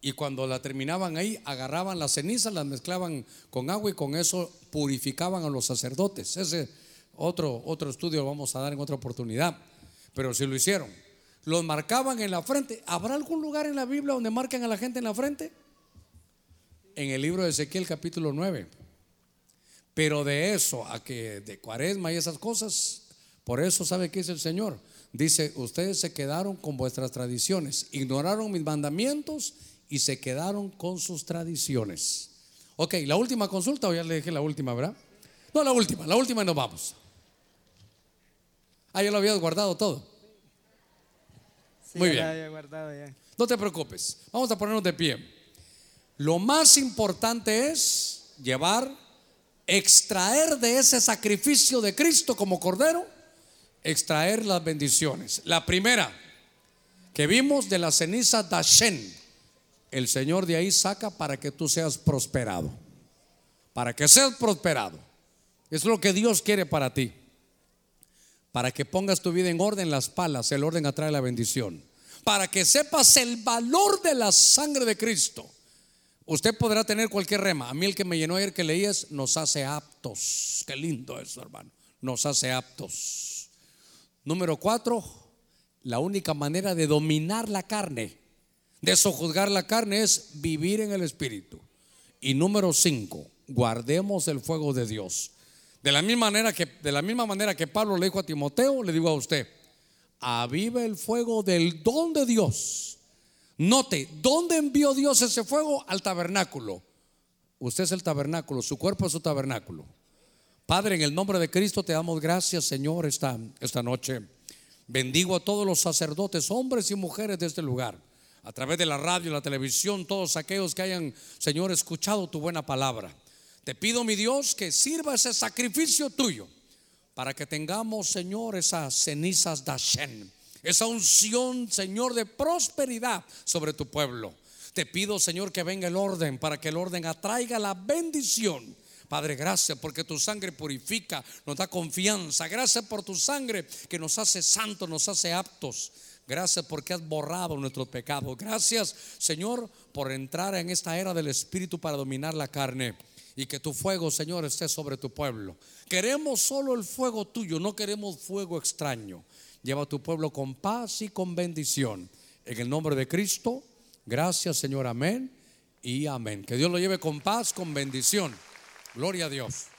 Y cuando la terminaban ahí, agarraban las cenizas, las mezclaban con agua y con eso purificaban a los sacerdotes. Ese otro, otro estudio lo vamos a dar en otra oportunidad. Pero si lo hicieron, los marcaban en la frente. ¿Habrá algún lugar en la Biblia donde marcan a la gente en la frente? En el libro de Ezequiel capítulo 9. Pero de eso a que de cuaresma y esas cosas, por eso sabe qué dice el Señor. Dice, ustedes se quedaron con vuestras tradiciones, ignoraron mis mandamientos y se quedaron con sus tradiciones. Ok, la última consulta o ya le dije la última, ¿verdad? No, la última, la última y nos vamos. Ah, ya lo habías guardado todo. Sí, Muy ya bien. había guardado ya. No te preocupes, vamos a ponernos de pie. Lo más importante es llevar, extraer de ese sacrificio de Cristo como cordero, extraer las bendiciones. La primera que vimos de la ceniza Dashen, el Señor de ahí saca para que tú seas prosperado. Para que seas prosperado. Es lo que Dios quiere para ti. Para que pongas tu vida en orden, las palas, el orden atrae la bendición. Para que sepas el valor de la sangre de Cristo. Usted podrá tener cualquier rema. A mí el que me llenó ayer que leías nos hace aptos. Qué lindo eso, hermano. Nos hace aptos. Número cuatro, la única manera de dominar la carne, de sojuzgar la carne es vivir en el Espíritu. Y número cinco, guardemos el fuego de Dios. De la misma manera que, de la misma manera que Pablo le dijo a Timoteo, le digo a usted, aviva el fuego del don de Dios. Note, ¿dónde envió Dios ese fuego? Al tabernáculo. Usted es el tabernáculo, su cuerpo es su tabernáculo. Padre, en el nombre de Cristo te damos gracias, Señor, esta, esta noche. Bendigo a todos los sacerdotes, hombres y mujeres de este lugar, a través de la radio, la televisión, todos aquellos que hayan, Señor, escuchado tu buena palabra. Te pido, mi Dios, que sirva ese sacrificio tuyo para que tengamos, Señor, esas cenizas de Hashem, esa unción, Señor, de prosperidad sobre tu pueblo. Te pido, Señor, que venga el orden para que el orden atraiga la bendición. Padre, gracias porque tu sangre purifica, nos da confianza. Gracias por tu sangre que nos hace santos, nos hace aptos. Gracias porque has borrado nuestros pecados. Gracias, Señor, por entrar en esta era del Espíritu para dominar la carne. Y que tu fuego, Señor, esté sobre tu pueblo. Queremos solo el fuego tuyo, no queremos fuego extraño. Lleva a tu pueblo con paz y con bendición. En el nombre de Cristo, gracias, Señor, amén y amén. Que Dios lo lleve con paz, con bendición. Gloria a Dios.